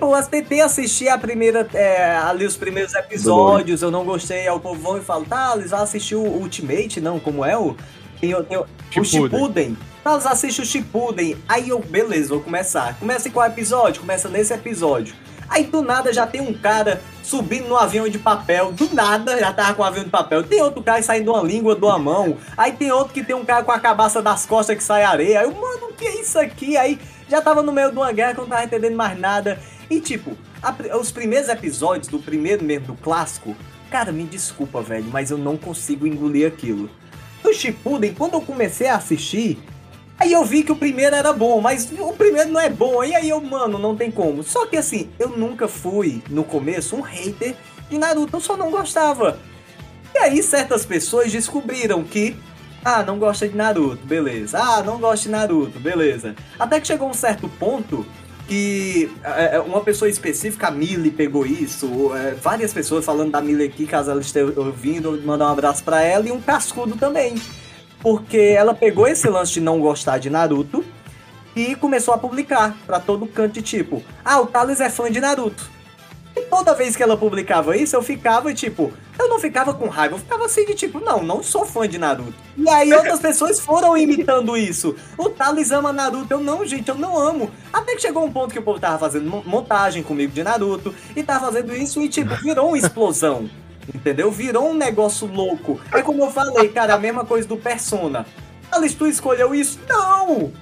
Eu tentei assistir a primeira, é, ali os primeiros episódios, eu não gostei, aí o povo vão e fala, tá, eles vão assistir o Ultimate, não, como é o... Tem, tem, o Shippuden. Tá, eles assistem o Shippuden. Aí eu, beleza, vou começar. Começa em qual episódio? Começa nesse episódio. Aí do nada já tem um cara subindo no avião de papel. Do nada já tava com um avião de papel. Tem outro cara saindo uma língua de uma mão. Aí tem outro que tem um cara com a cabaça das costas que sai areia. Aí eu, mano, que é isso aqui? Aí já tava no meio de uma guerra que eu não tava entendendo mais nada. E tipo, a, os primeiros episódios do primeiro mesmo, do clássico, cara, me desculpa, velho, mas eu não consigo engolir aquilo. No Shippuden, quando eu comecei a assistir, Aí eu vi que o primeiro era bom, mas o primeiro não é bom. E aí eu, mano, não tem como. Só que assim, eu nunca fui, no começo, um hater de Naruto, eu só não gostava. E aí certas pessoas descobriram que, ah, não gosta de Naruto, beleza. Ah, não gosta de Naruto, beleza. Até que chegou um certo ponto que é, é uma pessoa específica, a Millie, pegou isso. É, várias pessoas falando da Millie aqui, caso ela esteja ouvindo, mandar um abraço para ela e um cascudo também porque ela pegou esse lance de não gostar de Naruto e começou a publicar para todo canto de tipo, ah, o Thales é fã de Naruto. E toda vez que ela publicava isso, eu ficava tipo, eu não ficava com raiva, eu ficava assim de tipo, não, não sou fã de Naruto. E aí outras pessoas foram imitando isso. O Thales ama Naruto, eu não, gente, eu não amo. Até que chegou um ponto que o povo tava fazendo montagem comigo de Naruto e tava fazendo isso e tipo, virou uma explosão. Entendeu? Virou um negócio louco. É como eu falei, cara, a mesma coisa do Persona. Alice, tu escolheu isso? Não!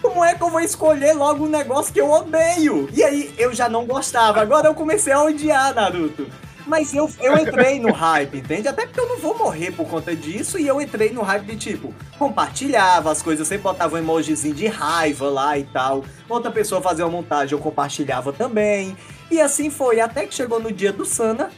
Como é que eu vou escolher logo um negócio que eu odeio? E aí eu já não gostava. Agora eu comecei a odiar Naruto. Mas eu, eu entrei no hype, entende? Até porque eu não vou morrer por conta disso. E eu entrei no hype de tipo, compartilhava as coisas, sempre botava um emojizinho de raiva lá e tal. Outra pessoa fazia uma montagem, eu compartilhava também. E assim foi, até que chegou no dia do Sana,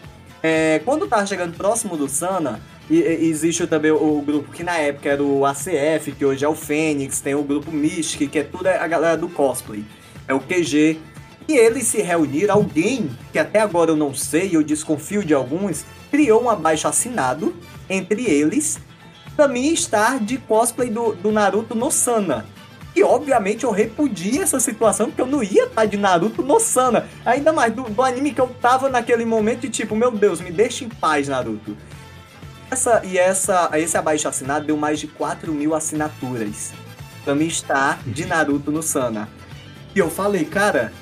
é, quando tava chegando próximo do Sana, e, e, existe também o, o, grupo que na época era o ACF, que hoje é o Fênix, tem o grupo Mystic, que é tudo a galera do cosplay. É o QG. E eles se reuniram, alguém, que até agora eu não sei, eu desconfio de alguns, criou um abaixo assinado entre eles pra mim estar de cosplay do, do Naruto no Sana. E obviamente eu repudia essa situação, porque eu não ia estar de Naruto no Sana. Ainda mais do, do anime que eu tava naquele momento de tipo, meu Deus, me deixa em paz, Naruto. Essa, e essa, esse abaixo assinado deu mais de 4 mil assinaturas pra me estar de Naruto no Sana. E eu falei, cara,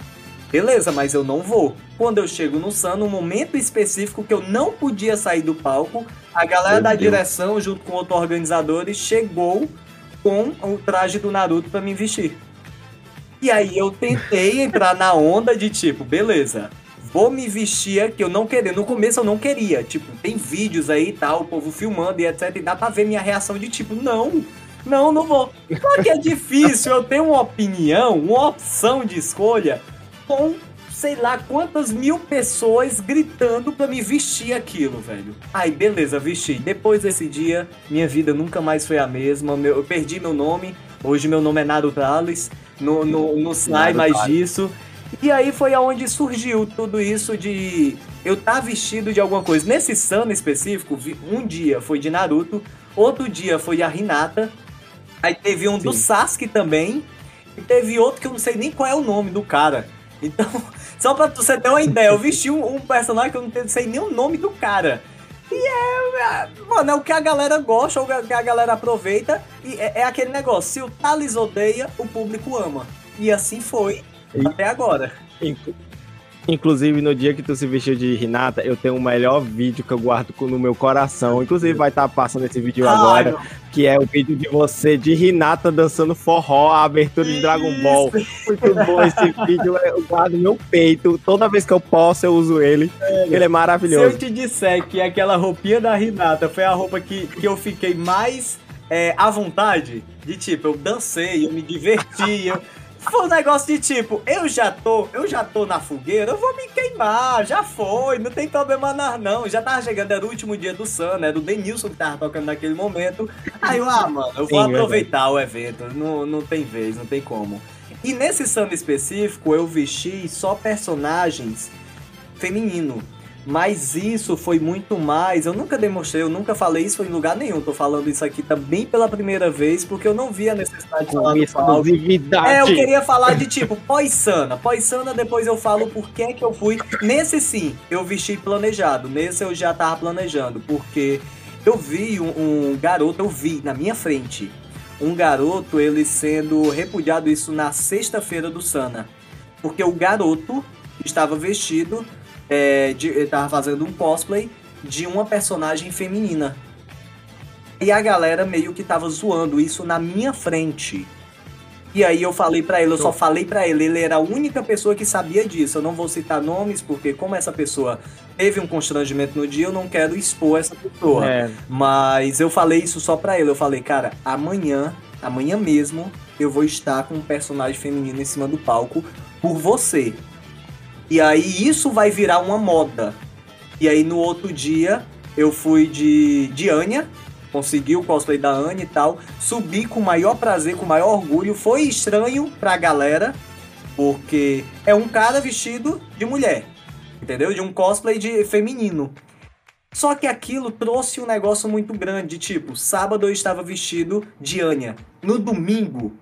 beleza, mas eu não vou. Quando eu chego no Sana, no momento específico que eu não podia sair do palco, a galera Meu da Deus. direção, junto com outros organizadores, chegou com o traje do Naruto para me vestir. E aí eu tentei entrar na onda de tipo, beleza, vou me vestir aqui, eu não queria. No começo eu não queria. Tipo, tem vídeos aí e tal, o povo filmando e etc. E dá pra ver minha reação de tipo, não, não, não vou. Só que é difícil eu ter uma opinião, uma opção de escolha com sei lá quantas mil pessoas gritando para me vestir aquilo, velho. Aí, beleza, vesti. Depois desse dia, minha vida nunca mais foi a mesma. Eu perdi meu nome. Hoje meu nome é Naruto Alice. No, no, não sai mais disso. E aí foi aonde surgiu tudo isso de eu estar tá vestido de alguma coisa. Nesse Sana específico, um dia foi de Naruto, outro dia foi a Hinata. Aí teve um Sim. do Sasuke também. E teve outro que eu não sei nem qual é o nome do cara. Então, só pra você ter uma ideia, eu vesti um, um personagem que eu não sei nem o nome do cara. E é, é, mano, é o que a galera gosta, o que a galera aproveita. E é, é aquele negócio: se o Thales odeia, o público ama. E assim foi e, até agora. Inclusive, no dia que tu se vestiu de Renata, eu tenho o melhor vídeo que eu guardo no meu coração. Inclusive, vai estar tá passando esse vídeo Ai, agora, meu. que é o vídeo de você de Renata dançando forró, a abertura Isso. de Dragon Ball. Muito bom esse vídeo, eu guardo no meu peito. Toda vez que eu posso, eu uso ele. É, ele é maravilhoso. Se eu te disser que aquela roupinha da Renata foi a roupa que, que eu fiquei mais é, à vontade, de tipo, eu dancei, eu me diverti, eu foi um negócio de tipo, eu já tô, eu já tô na fogueira, eu vou me queimar, já foi, não tem problema não, não. Já tava chegando, era o último dia do Sun, né? Do Denilson que tava tocando naquele momento. Aí eu, ah, mano, eu vou Sim, aproveitar o evento, não, não tem vez, não tem como. E nesse Sun específico, eu vesti só personagens feminino. Mas isso foi muito mais. Eu nunca demonstrei, eu nunca falei isso em lugar nenhum. Tô falando isso aqui também pela primeira vez, porque eu não vi a necessidade de falar exclusividade. É, eu queria falar de tipo, pós-sana. Pós-sana, depois eu falo por que que eu fui. Nesse sim, eu vesti planejado. Nesse eu já tava planejando, porque eu vi um, um garoto, eu vi na minha frente, um garoto ele sendo repudiado isso na sexta-feira do Sana. Porque o garoto estava vestido é, de, ele tava fazendo um cosplay de uma personagem feminina. E a galera meio que tava zoando isso na minha frente. E aí eu falei para ele, eu só falei para ele, ele era a única pessoa que sabia disso. Eu não vou citar nomes, porque como essa pessoa teve um constrangimento no dia, eu não quero expor essa pessoa. É. Mas eu falei isso só pra ele. Eu falei, cara, amanhã, amanhã mesmo, eu vou estar com um personagem feminino em cima do palco por você. E aí isso vai virar uma moda. E aí no outro dia eu fui de, de Anya, consegui o cosplay da Anya e tal, subi com o maior prazer, com o maior orgulho. Foi estranho pra galera, porque é um cara vestido de mulher, entendeu? De um cosplay de feminino. Só que aquilo trouxe um negócio muito grande, tipo, sábado eu estava vestido de Anya. No domingo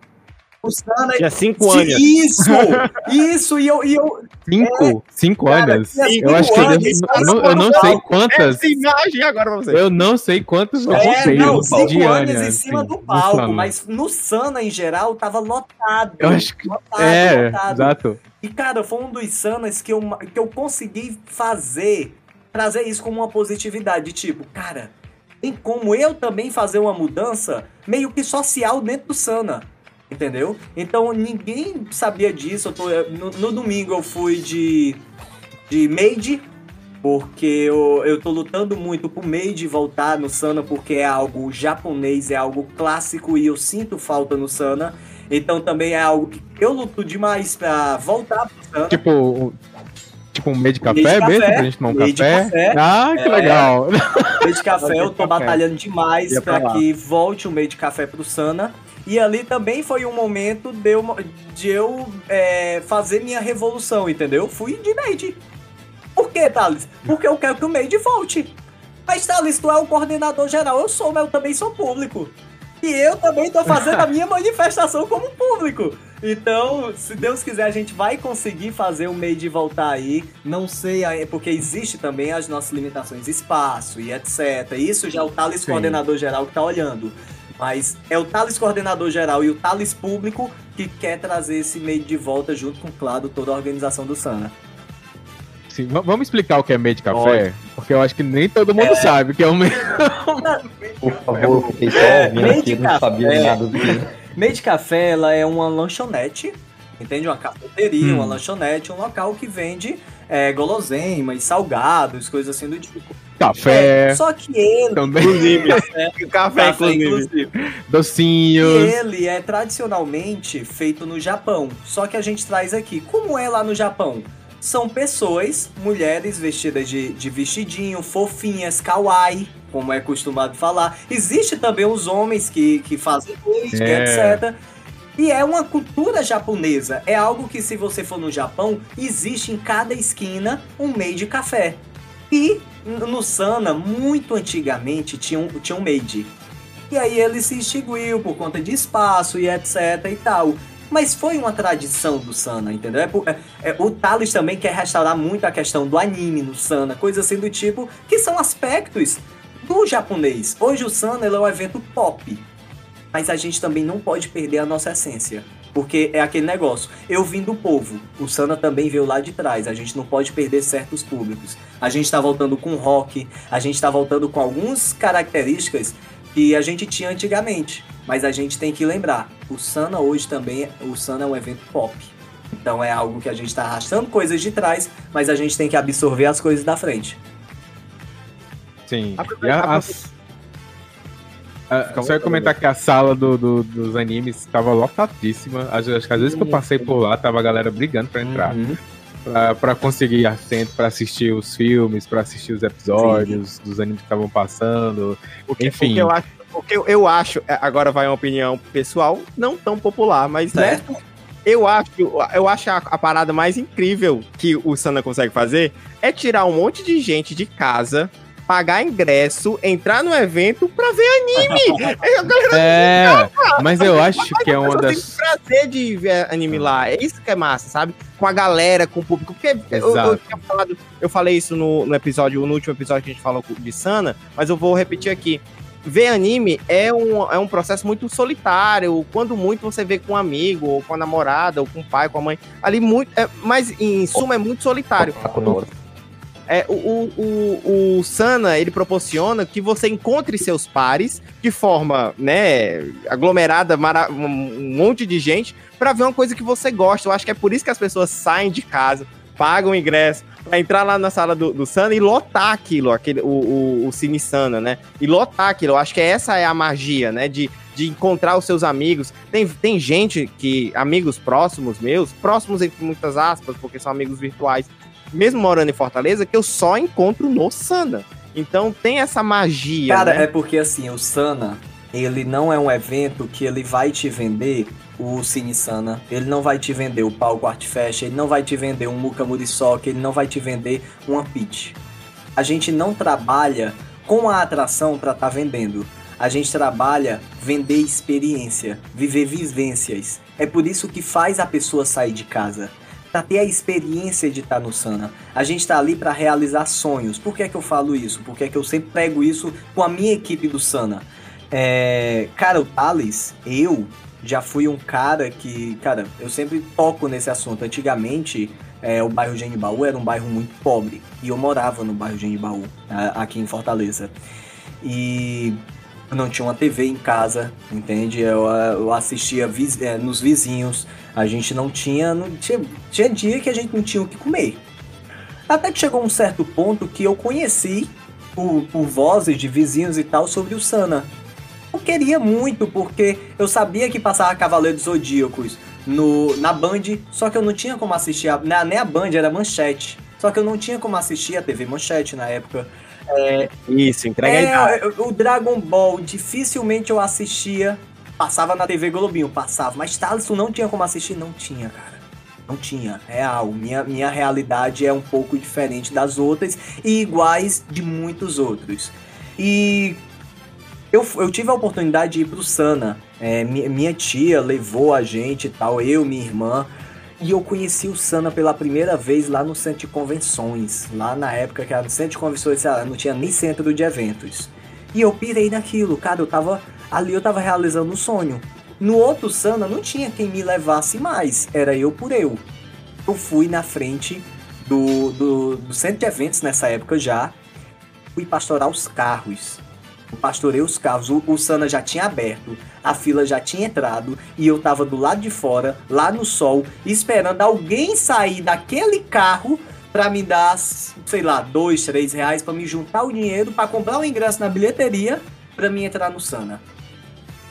o Sana. Tinha cinco anos. Isso! Isso! E eu. E eu cinco? É, cinco cara, anos? Eu acho que anos, eu, não, eu não sei quantas. Essa imagem agora pra você. Eu não sei quantas eu é, sei. Não, cinco anos em cima do palco, no mas no Sana em geral tava lotado. Eu acho que. Lotado, é, lotado. exato. E cara, foi um dos Sanas que eu, que eu consegui fazer, trazer isso como uma positividade. Tipo, cara, tem como eu também fazer uma mudança meio que social dentro do Sana. Entendeu? Então ninguém sabia disso. Tô, no, no domingo eu fui de, de Made, porque eu, eu tô lutando muito pro Made voltar no Sana, porque é algo japonês, é algo clássico e eu sinto falta no Sana. Então também é algo que eu luto demais pra voltar pro Sana. Tipo, tipo um meio de café, café mesmo, pra gente tomar um café. café. Ah, que é, legal. Meio de café, eu tô batalhando demais para pra que volte o meio de café pro Sana. E ali também foi um momento de eu, de eu é, fazer minha revolução, entendeu? Fui de Made. Por que, Thales? Porque eu quero que o Made volte. Mas, Thales, tu é o coordenador geral. Eu sou, mas eu também sou público. E eu também tô fazendo a minha manifestação como público. Então, se Deus quiser, a gente vai conseguir fazer o Made voltar aí. Não sei, porque existe também as nossas limitações de espaço e etc. Isso já é o Thales, Sim. coordenador geral, que tá olhando. Mas é o Thales coordenador geral e o Thales público que quer trazer esse meio de volta junto com, claro, toda a organização do Sana. Sim, vamos explicar o que é meio de café? Pode. Porque eu acho que nem todo mundo é... sabe o que é o meio. Por favor, fiquei só é, meio de não sabia nada do que. Meio de café, ela é uma lanchonete, entende? Uma cafeteria, hum. uma lanchonete, um local que vende é, guloseimas, salgados, coisas assim do tipo. Café. É, só que ele. Também. Inclusive. café, café, inclusive. inclusive. Docinhos. E ele é tradicionalmente feito no Japão. Só que a gente traz aqui. Como é lá no Japão? São pessoas, mulheres vestidas de, de vestidinho, fofinhas, kawaii, como é costumado falar. Existe também os homens que, que fazem política, é. etc. E é uma cultura japonesa. É algo que, se você for no Japão, existe em cada esquina um meio de café. E no Sana, muito antigamente, tinha um, tinha um. E aí ele se extinguiu por conta de espaço e etc e tal. Mas foi uma tradição do Sana, entendeu? É, é, é, o Thales também quer restaurar muito a questão do anime no Sana, coisa assim do tipo, que são aspectos do japonês. Hoje o Sana é um evento pop, mas a gente também não pode perder a nossa essência. Porque é aquele negócio. Eu vim do povo. O Sana também veio lá de trás. A gente não pode perder certos públicos. A gente tá voltando com rock. A gente tá voltando com algumas características que a gente tinha antigamente. Mas a gente tem que lembrar. O Sana hoje também. O Sana é um evento pop. Então é algo que a gente tá arrastando coisas de trás. Mas a gente tem que absorver as coisas da frente. Sim. E a, as, ah, só ia comentar que a sala do, do dos animes estava lotadíssima. Que às vezes que eu passei por lá, tava a galera brigando para entrar. Uhum. Pra, pra, conseguir assento para assistir os filmes, para assistir os episódios Sim. dos animes que estavam passando. Porque, Enfim. Porque eu, acho, porque eu, eu acho, é, agora vai uma opinião pessoal, não tão popular, mas né, eu acho, eu acho a, a, parada mais incrível que o Sana consegue fazer é tirar um monte de gente de casa pagar ingresso, entrar no evento pra ver anime. é, mas eu acho que é uma das. Tem prazer de ver anime lá. É isso que é massa, sabe? Com a galera, com o público. Porque eu, eu, falado, eu, falei isso no, no episódio, no último episódio que a gente falou de Sana, mas eu vou repetir aqui ver anime é um, é um processo muito solitário. Quando muito você vê com um amigo, ou com a namorada, ou com o pai, com a mãe. Ali muito. É, mas em suma é muito solitário. É, o, o, o, Sana, ele proporciona que você encontre seus pares de forma, né, aglomerada, um monte de gente, para ver uma coisa que você gosta. Eu acho que é por isso que as pessoas saem de casa, pagam o ingresso, pra entrar lá na sala do, do Sana e lotar aquilo, aquele, o, o, o Cine Sana, né? E lotar aquilo. Eu acho que essa é a magia, né? De, de encontrar os seus amigos. Tem, tem gente que, amigos próximos meus, próximos entre muitas aspas, porque são amigos virtuais, mesmo morando em Fortaleza, que eu só encontro no Sana. Então tem essa magia. Cara, né? é porque assim, o Sana, ele não é um evento que ele vai te vender o Cine Sana, ele não vai te vender o palco Artfest, ele não vai te vender um Muka Muriçoca, ele não vai te vender uma pitch. A gente não trabalha com a atração para estar tá vendendo. A gente trabalha vender experiência, viver vivências. É por isso que faz a pessoa sair de casa para ter a experiência de estar tá no Sana. A gente está ali para realizar sonhos. Por que é que eu falo isso? Porque é que eu sempre prego isso com a minha equipe do Sana. É, cara, o Thales, eu já fui um cara que, cara, eu sempre toco nesse assunto. Antigamente, é, o bairro Genibaú era um bairro muito pobre e eu morava no bairro Genibaú, aqui em Fortaleza. E não tinha uma TV em casa, entende? Eu, eu assistia viz, é, nos vizinhos, a gente não tinha, não tinha. Tinha dia que a gente não tinha o que comer. Até que chegou um certo ponto que eu conheci, por, por vozes de vizinhos e tal, sobre o Sana. Eu queria muito, porque eu sabia que passava Cavaleiros Zodíacos no, na Band, só que eu não tinha como assistir, a, nem a Band, era Manchete. Só que eu não tinha como assistir a TV Manchete na época. É, Isso, entrega é, O Dragon Ball, dificilmente eu assistia. Passava na TV Globinho, passava. Mas Thaleson não tinha como assistir? Não tinha, cara. Não tinha, real. Minha, minha realidade é um pouco diferente das outras e iguais de muitos outros. E eu, eu tive a oportunidade de ir pro Sana. É, minha, minha tia levou a gente e tal, eu, minha irmã. E eu conheci o Sana pela primeira vez lá no centro de convenções. Lá na época que era no centro de convenções, não tinha nem centro de eventos. E eu pirei naquilo, cara, eu tava. Ali eu tava realizando um sonho. No outro Sana não tinha quem me levasse mais, era eu por eu. Eu fui na frente do, do, do centro de eventos nessa época já, fui pastorar os carros. Pastorei os carros, o, o Sana já tinha aberto, a fila já tinha entrado e eu tava do lado de fora, lá no sol, esperando alguém sair daquele carro para me dar, sei lá, dois, três reais para me juntar o dinheiro para comprar o ingresso na bilheteria para mim entrar no Sana.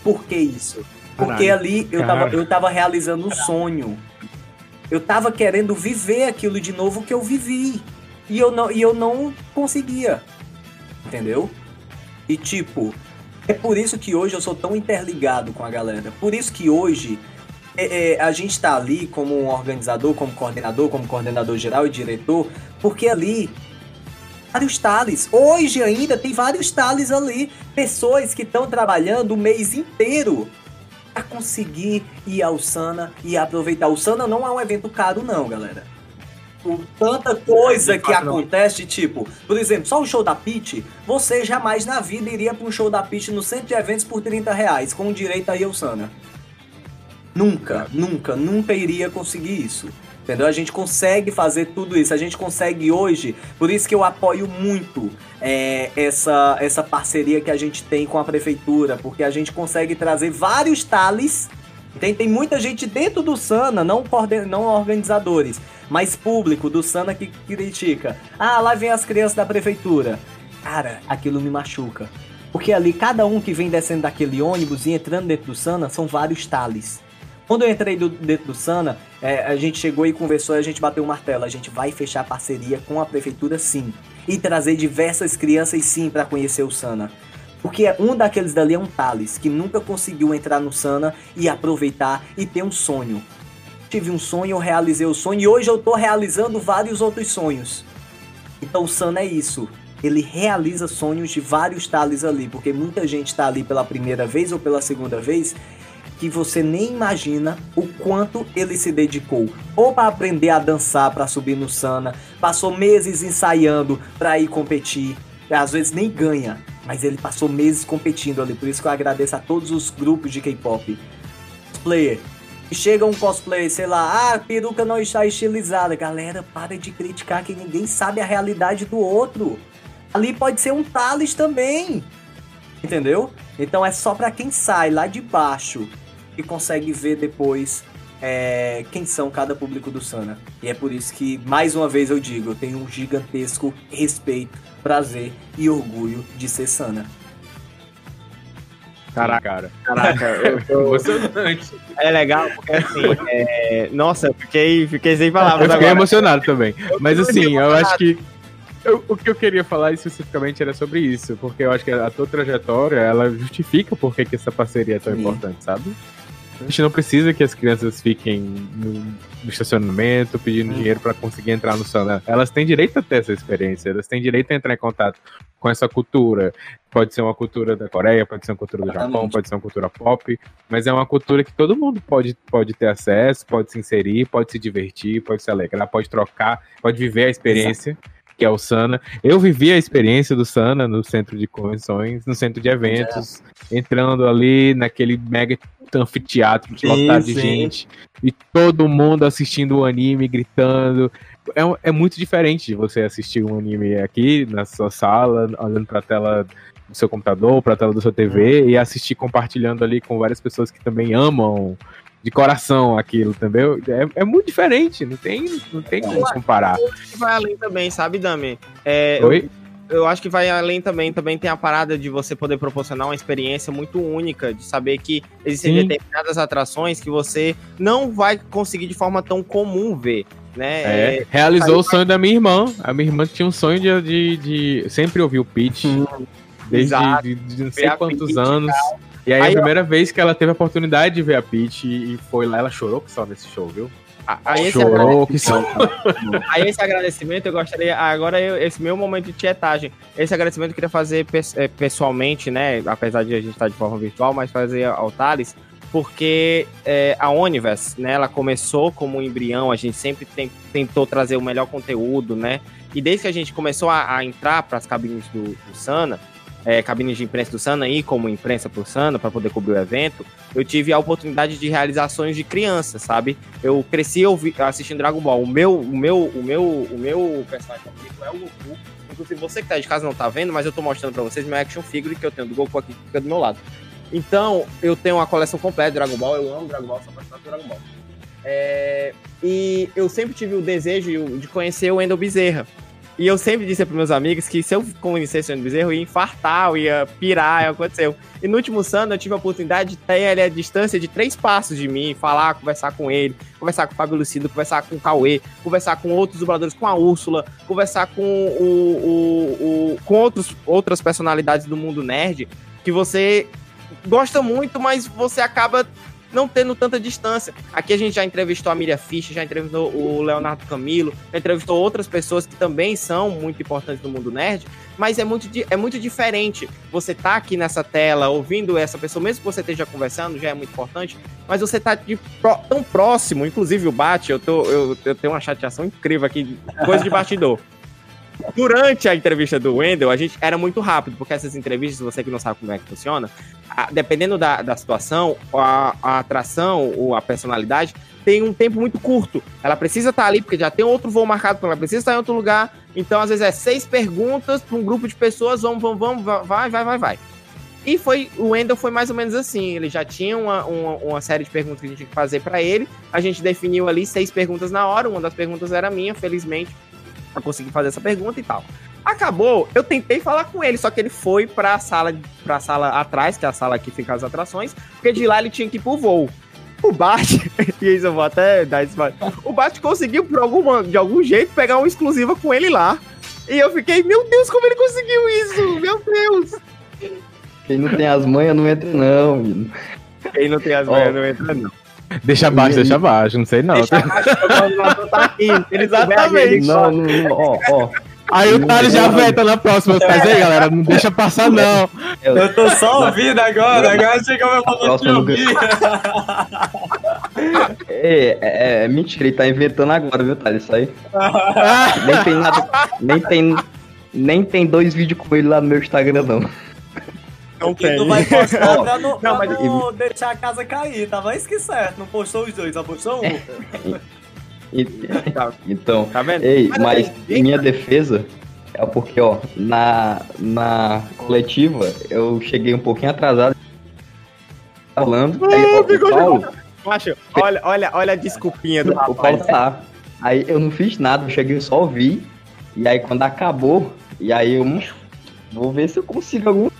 Por que isso? Porque Caralho. ali eu tava, eu tava realizando um sonho. Eu tava querendo viver aquilo de novo que eu vivi. E eu não, e eu não conseguia. Entendeu? E tipo, é por isso que hoje eu sou tão interligado com a galera. Por isso que hoje é, é, a gente está ali como um organizador, como coordenador, como coordenador geral e diretor, porque ali vários tales. Hoje ainda tem vários tales ali. Pessoas que estão trabalhando o mês inteiro para conseguir ir ao Sana e aproveitar. O Sana não é um evento caro, não, galera por tanta coisa que acontece, tipo, por exemplo, só o show da Pit, você jamais na vida iria para um show da Pit no centro de eventos por 30 reais, com direito a Sana. Nunca, nunca, nunca iria conseguir isso. Entendeu? A gente consegue fazer tudo isso. A gente consegue hoje. Por isso que eu apoio muito é, essa, essa parceria que a gente tem com a prefeitura. Porque a gente consegue trazer vários tales. Tem, tem muita gente dentro do Sana, não, não organizadores, mas público do Sana que critica. Ah, lá vem as crianças da prefeitura. Cara, aquilo me machuca. Porque ali, cada um que vem descendo daquele ônibus e entrando dentro do Sana são vários tales. Quando eu entrei do, dentro do Sana, é, a gente chegou e conversou e a gente bateu o martelo. A gente vai fechar parceria com a prefeitura sim. E trazer diversas crianças sim para conhecer o Sana. Porque um daqueles dali é um Thales, que nunca conseguiu entrar no Sana e aproveitar e ter um sonho. Tive um sonho, eu realizei o sonho e hoje eu tô realizando vários outros sonhos. Então o Sana é isso ele realiza sonhos de vários tales ali, porque muita gente está ali pela primeira vez ou pela segunda vez que você nem imagina o quanto ele se dedicou, ou para aprender a dançar para subir no Sana, passou meses ensaiando para ir competir, às vezes nem ganha, mas ele passou meses competindo ali, por isso que eu agradeço a todos os grupos de K-pop. Cosplayer, chega um cosplay, sei lá, ah, a peruca não está estilizada. Galera, para de criticar que ninguém sabe a realidade do outro ali pode ser um Thales também. Entendeu? Então é só para quem sai lá de baixo que consegue ver depois é, quem são cada público do Sana. E é por isso que, mais uma vez eu digo, eu tenho um gigantesco respeito, prazer e orgulho de ser Sana. Caraca, Caraca, eu tô... emocionante. É legal, porque assim, é... nossa, eu fiquei, fiquei sem palavras. Eu fiquei agora. emocionado também. Mas assim, eu acho que eu, o que eu queria falar especificamente era sobre isso, porque eu acho que a tua trajetória, ela justifica por que, essa parceria é tão Sim. importante, sabe? A gente não precisa que as crianças fiquem no, estacionamento pedindo hum. dinheiro para conseguir entrar no salão. Elas têm direito a ter essa experiência, elas têm direito a entrar em contato com essa cultura. Pode ser uma cultura da Coreia, pode ser uma cultura do Japão, pode ser uma cultura pop, mas é uma cultura que todo mundo pode, pode ter acesso, pode se inserir, pode se divertir, pode se alegrar, pode trocar, pode viver a experiência. Exato que é o Sana. Eu vivi a experiência do Sana no centro de convenções, no centro de eventos, é. entrando ali naquele mega anfiteatro lotado de gente e todo mundo assistindo o anime, gritando. É, é muito diferente de você assistir um anime aqui na sua sala, olhando para a tela do seu computador, para a tela da sua TV e assistir compartilhando ali com várias pessoas que também amam de coração aquilo, entendeu? É, é muito diferente, não tem, não tem como comparar. Vai além também, sabe, Dami? É, Oi? Eu, eu, acho que vai além também, também tem a parada de você poder proporcionar uma experiência muito única, de saber que existem Sim. determinadas atrações que você não vai conseguir de forma tão comum ver. Né? É, é realizou o sonho da minha irmã. A minha irmã tinha um sonho de, de, de sempre ouvir o pitch. Hum, desde de, de, não sei quantos anos. Cara. E aí, aí a primeira vez que ela teve a oportunidade de ver a Peach e foi lá, ela chorou que só nesse show, viu? Aí Chorou que só. Aí esse agradecimento eu gostaria. Agora, eu, esse meu momento de tietagem. Esse agradecimento eu queria fazer é, pessoalmente, né? Apesar de a gente estar de forma virtual, mas fazer ao Thales, porque é, a Universe, né? Ela começou como um embrião, a gente sempre tem, tentou trazer o melhor conteúdo, né? E desde que a gente começou a, a entrar para as cabines do, do Sana, é, cabines de imprensa do Sana aí, como imprensa por Sana, para poder cobrir o evento, eu tive a oportunidade de realizações de criança, sabe? Eu cresci ouvi, assistindo Dragon Ball. O meu, o meu, o meu, o meu personagem favorito é o Goku. Inclusive, você que tá de casa não tá vendo, mas eu tô mostrando para vocês meu action figure que eu tenho do Goku aqui, que fica do meu lado. Então, eu tenho uma coleção completa de Dragon Ball, eu amo Dragon Ball, sou apaixonado por Dragon Ball. É, e eu sempre tive o desejo de conhecer o Wendel Bezerra. E eu sempre disse para meus amigos que se eu conhecesse o André Bezerro, eu ia infartar, eu ia pirar, aconteceu. E no último ano eu tive a oportunidade de ter ele a distância de três passos de mim, falar, conversar com ele, conversar com o Fábio Lucido, conversar com o Cauê, conversar com outros dubladores, com a Úrsula, conversar com o, o, o com outros, outras personalidades do mundo nerd, que você gosta muito, mas você acaba não tendo tanta distância. Aqui a gente já entrevistou a Miriam Fischer, já entrevistou o Leonardo Camilo, já entrevistou outras pessoas que também são muito importantes no mundo nerd, mas é muito, é muito diferente você tá aqui nessa tela, ouvindo essa pessoa, mesmo que você esteja conversando, já é muito importante, mas você tá de, tão próximo, inclusive o Bate, eu, tô, eu, eu tenho uma chateação incrível aqui, coisa de bastidor. Durante a entrevista do Wendel, a gente era muito rápido, porque essas entrevistas, você que não sabe como é que funciona, a, dependendo da, da situação, a, a atração ou a personalidade tem um tempo muito curto. Ela precisa estar ali, porque já tem outro voo marcado, ela precisa estar em outro lugar. Então, às vezes, é seis perguntas para um grupo de pessoas, vamos, vamos, vamos, vai, vai, vai, vai. E foi o Wendel foi mais ou menos assim. Ele já tinha uma, uma, uma série de perguntas que a gente tinha que fazer para ele. A gente definiu ali seis perguntas na hora. Uma das perguntas era minha, felizmente. Eu consegui fazer essa pergunta e tal. Acabou, eu tentei falar com ele, só que ele foi pra sala, pra sala atrás, que é a sala que fica as atrações, porque de lá ele tinha que ir pro voo. O Bart, e isso eu vou até dar esse O Bart conseguiu, por alguma, de algum jeito, pegar uma exclusiva com ele lá. E eu fiquei, meu Deus, como ele conseguiu isso? Meu Deus! Quem não tem as manhas não entra, não, menino. Quem não tem as manhas não entra, não. Deixa abaixo, deixa abaixo, não sei não. Deixa abaixo, tá aqui. Exatamente. Não, não, não, ó, ó. Aí o Thales já veta na próxima. Mas aí, galera, não deixa passar, não. Eu tô só ouvindo agora. Agora chegou meu momento de ouvir. É, é, é, mentira, ele tá inventando agora, viu, Thales? Isso aí. nem tem nada. Nem tem, nem tem dois vídeos com ele lá no meu Instagram, não. Não tem. Tu vai postar pra não, não, pra não deixar a casa cair, tava isso que certo. Não postou os dois, só postou um. Então, tá vendo? Ei, mas em minha defesa é porque, ó, na, na coletiva eu cheguei um pouquinho atrasado falando. Aí, ó, o Paulo, Macho, olha, olha, olha a desculpinha do rapaz. O Paulo tá. Aí eu não fiz nada, eu cheguei só ouvir. E aí quando acabou, e aí eu vou ver se eu consigo alguma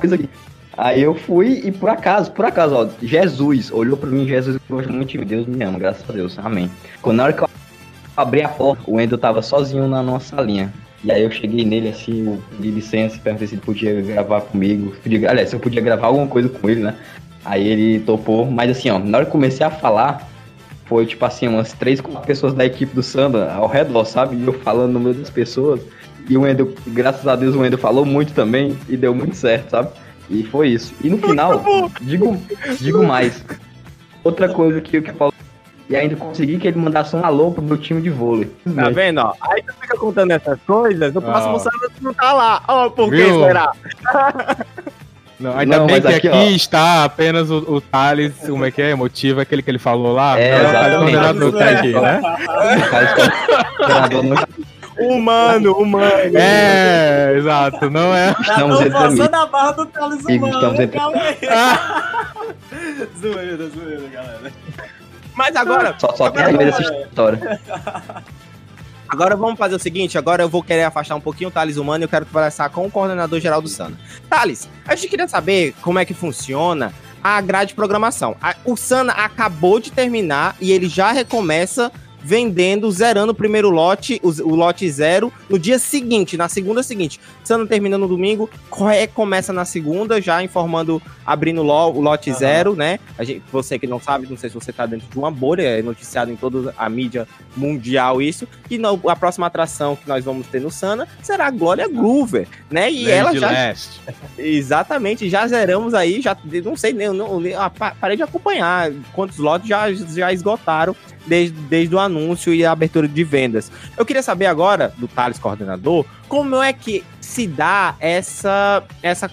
coisa aqui. Aí eu fui e por acaso, por acaso, ó, Jesus olhou pra mim, Jesus gosta muito de Deus me ama, graças a Deus, amém. Quando na hora que eu abri a porta, o Wendel tava sozinho na nossa salinha. E aí eu cheguei nele assim, de licença, perguntei se ele podia gravar comigo. Podia, aliás, se eu podia gravar alguma coisa com ele, né? Aí ele topou, mas assim, ó, na hora que comecei a falar, foi tipo assim, umas três, quatro pessoas da equipe do Samba ao redor, sabe? E eu falando no meio das pessoas. E o Wendel, graças a Deus, o Wendel falou muito também e deu muito certo, sabe? E foi isso. E no final, digo, digo mais. Outra coisa que eu que falo. E ainda consegui que ele mandasse um alô pro meu time de vôlei. Tá vendo, ó? Aí tu fica contando essas coisas, no próximo oh. sábado tu não tá lá. Ó, oh, por que será? Não, ainda não, bem que aqui, aqui está apenas o, o Thales, como é que é? Motivo aquele que ele falou lá. É, não, exatamente. Tá no aqui, né? Humano, humano. É, exato, não é. Estamos Já passando a barra do Thales humano. Estamos entrando. zoeira, zoeira, galera. Mas agora. Só, só agora, tem essa história. Agora vamos fazer o seguinte, agora eu vou querer afastar um pouquinho o Thales Humano e eu quero conversar com o coordenador geral do Sana. Thales, a gente queria saber como é que funciona a grade de programação. O Sana acabou de terminar e ele já recomeça vendendo, zerando o primeiro lote, o, o, lote zero, no dia seguinte, na segunda seguinte. Se não termina no domingo, é, começa na segunda, já informando, abrindo lo, o lote uhum. zero, né? A gente, você que não sabe, não sei se você tá dentro de uma bolha, é noticiado em toda a mídia mundial isso, que no, a próxima atração que nós vamos ter no Sana será a Glória Groover, né? E ela já... Leste. Exatamente, já zeramos aí, já não sei, nem, não, parei de acompanhar quantos lotes já, já esgotaram desde, desde o anúncio e a abertura de vendas. Eu queria saber agora, do Thales coordenador, como é que se dá essa, essa,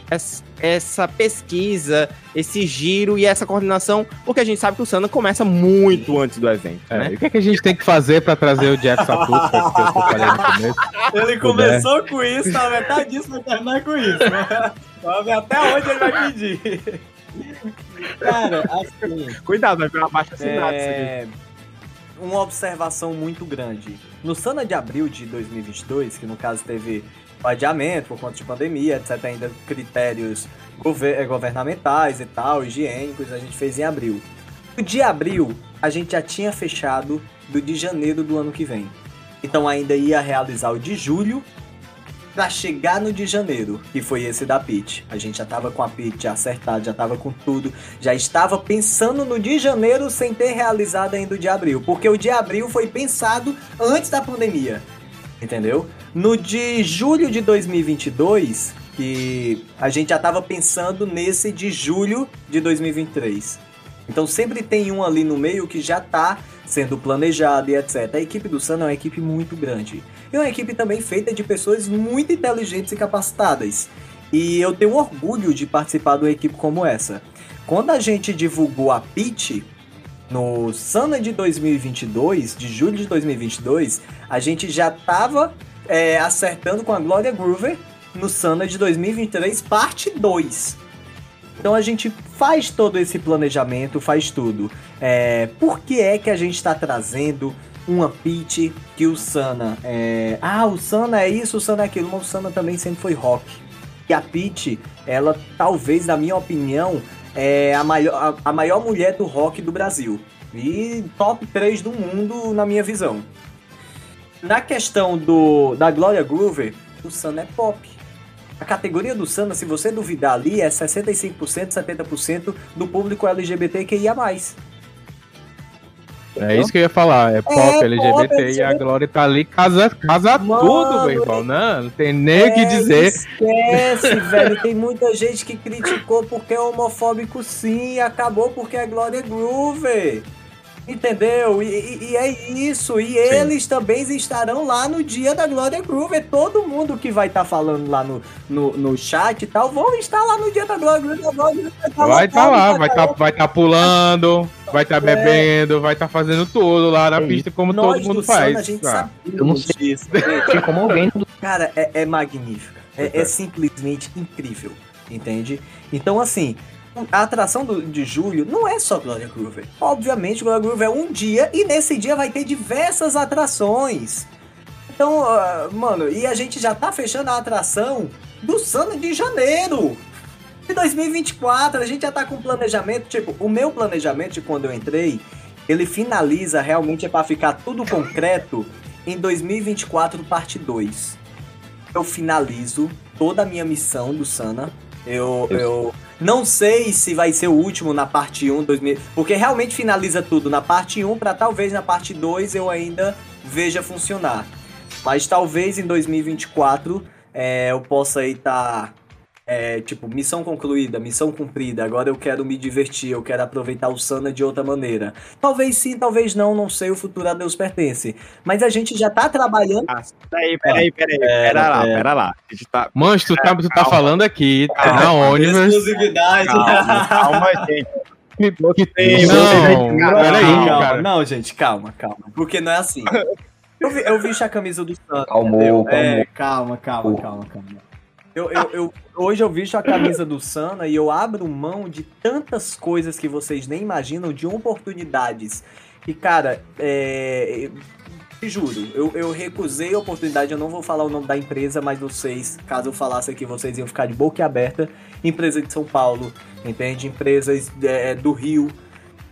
essa, pesquisa, esse giro e essa coordenação, porque a gente sabe que o Sana começa muito antes do evento. É, né? E o que, é que a gente tem que fazer para trazer o Jeff Saputo, que eu falei no começo? Ele começou com isso, na metade disso vai terminar com isso. Né? Vamos ver até onde ele vai pedir. Cara, assim. Cuidado, vai virar baixo assinado é... isso aqui uma observação muito grande. No Sana de abril de 2022, que no caso teve o adiamento por conta de pandemia, etc., ainda critérios gover governamentais e tal, higiênicos, a gente fez em abril. No de abril, a gente já tinha fechado do de janeiro do ano que vem. Então ainda ia realizar o de julho para chegar no de janeiro, que foi esse da Pit. A gente já tava com a Pit acertada, já tava com tudo, já estava pensando no de janeiro sem ter realizado ainda o de abril, porque o de abril foi pensado antes da pandemia. Entendeu? No de julho de 2022, que a gente já tava pensando nesse de julho de 2023. Então sempre tem um ali no meio que já tá sendo planejado e etc. A equipe do Sun é uma equipe muito grande. E é uma equipe também feita de pessoas muito inteligentes e capacitadas. E eu tenho orgulho de participar de uma equipe como essa. Quando a gente divulgou a pitch no Sana de 2022, de julho de 2022, a gente já tava é, acertando com a Gloria Groover no Sana de 2023, parte 2. Então a gente faz todo esse planejamento, faz tudo. É, por que é que a gente está trazendo uma pitch que o Sana é... Ah, o Sana é isso, o Sana é aquilo, mas o Sana também sempre foi rock. E a Pitty, ela talvez, na minha opinião, é a maior, a, a maior mulher do rock do Brasil. E top 3 do mundo, na minha visão. Na questão do, da Gloria Groover, o Sana é pop. A categoria do Sana, se você duvidar ali, é 65%, 70% do público LGBTQIA+. É isso que eu ia falar, é pop, é, LGBT pop, e a Glória tá ali, casa, casa Mano, tudo, meu irmão, não, não tem nem o é, que dizer. Esquece, velho, tem muita gente que criticou porque é homofóbico sim, e acabou porque a Glória é Groove. Entendeu? E, e, e, é isso. E Sim. eles também estarão lá no dia da Glória Groover. Todo mundo que vai estar tá falando lá no, no, no, chat e tal, vão estar lá no dia da Glória Groover. Vai estar tá lá, vai estar tá, vai tá pulando, vai estar tá é. bebendo, vai estar tá fazendo tudo lá na pista, como Nós todo mundo faz. a gente ah. Eu não sei disso. como alguém. Cara, é, é magnífico. É, é simplesmente incrível. Entende? Então, assim, a atração do, de julho não é só Gloria Groover. Obviamente, Gloria Groover é um dia e nesse dia vai ter diversas atrações. Então, uh, mano, e a gente já tá fechando a atração do Sana de janeiro de 2024. A gente já tá com planejamento. Tipo, o meu planejamento de quando eu entrei, ele finaliza realmente é para ficar tudo concreto em 2024, parte 2. Eu finalizo toda a minha missão do Sana. Eu, eu não sei se vai ser o último na parte 1, 2000, porque realmente finaliza tudo na parte 1 para talvez na parte 2 eu ainda veja funcionar. Mas talvez em 2024 é, eu possa aí estar é, tipo, missão concluída, missão cumprida, agora eu quero me divertir, eu quero aproveitar o Sana de outra maneira. Talvez sim, talvez não, não sei, o futuro a Deus pertence. Mas a gente já tá trabalhando. Ah, peraí, peraí, peraí, pera, pera lá, pera lá. A gente tá... Mancho, tu, tá, tu tá falando aqui, tá na ônibus. Exclusividade. Calma, calma gente. Que tem, não, não, peraí, cara. Não, gente, calma, calma. Porque não é assim. Eu, vi, eu visto a camisa do Santos. Calmou, é, calma, calma, calma, calma. Eu, eu, eu, hoje eu visto a camisa do Sana e eu abro mão de tantas coisas que vocês nem imaginam, de oportunidades. E, cara, é, te juro, eu, eu recusei a oportunidade, eu não vou falar o nome da empresa, mas vocês, caso eu falasse aqui, vocês iam ficar de boca aberta. Empresa de São Paulo, entende? Empresas é, do Rio,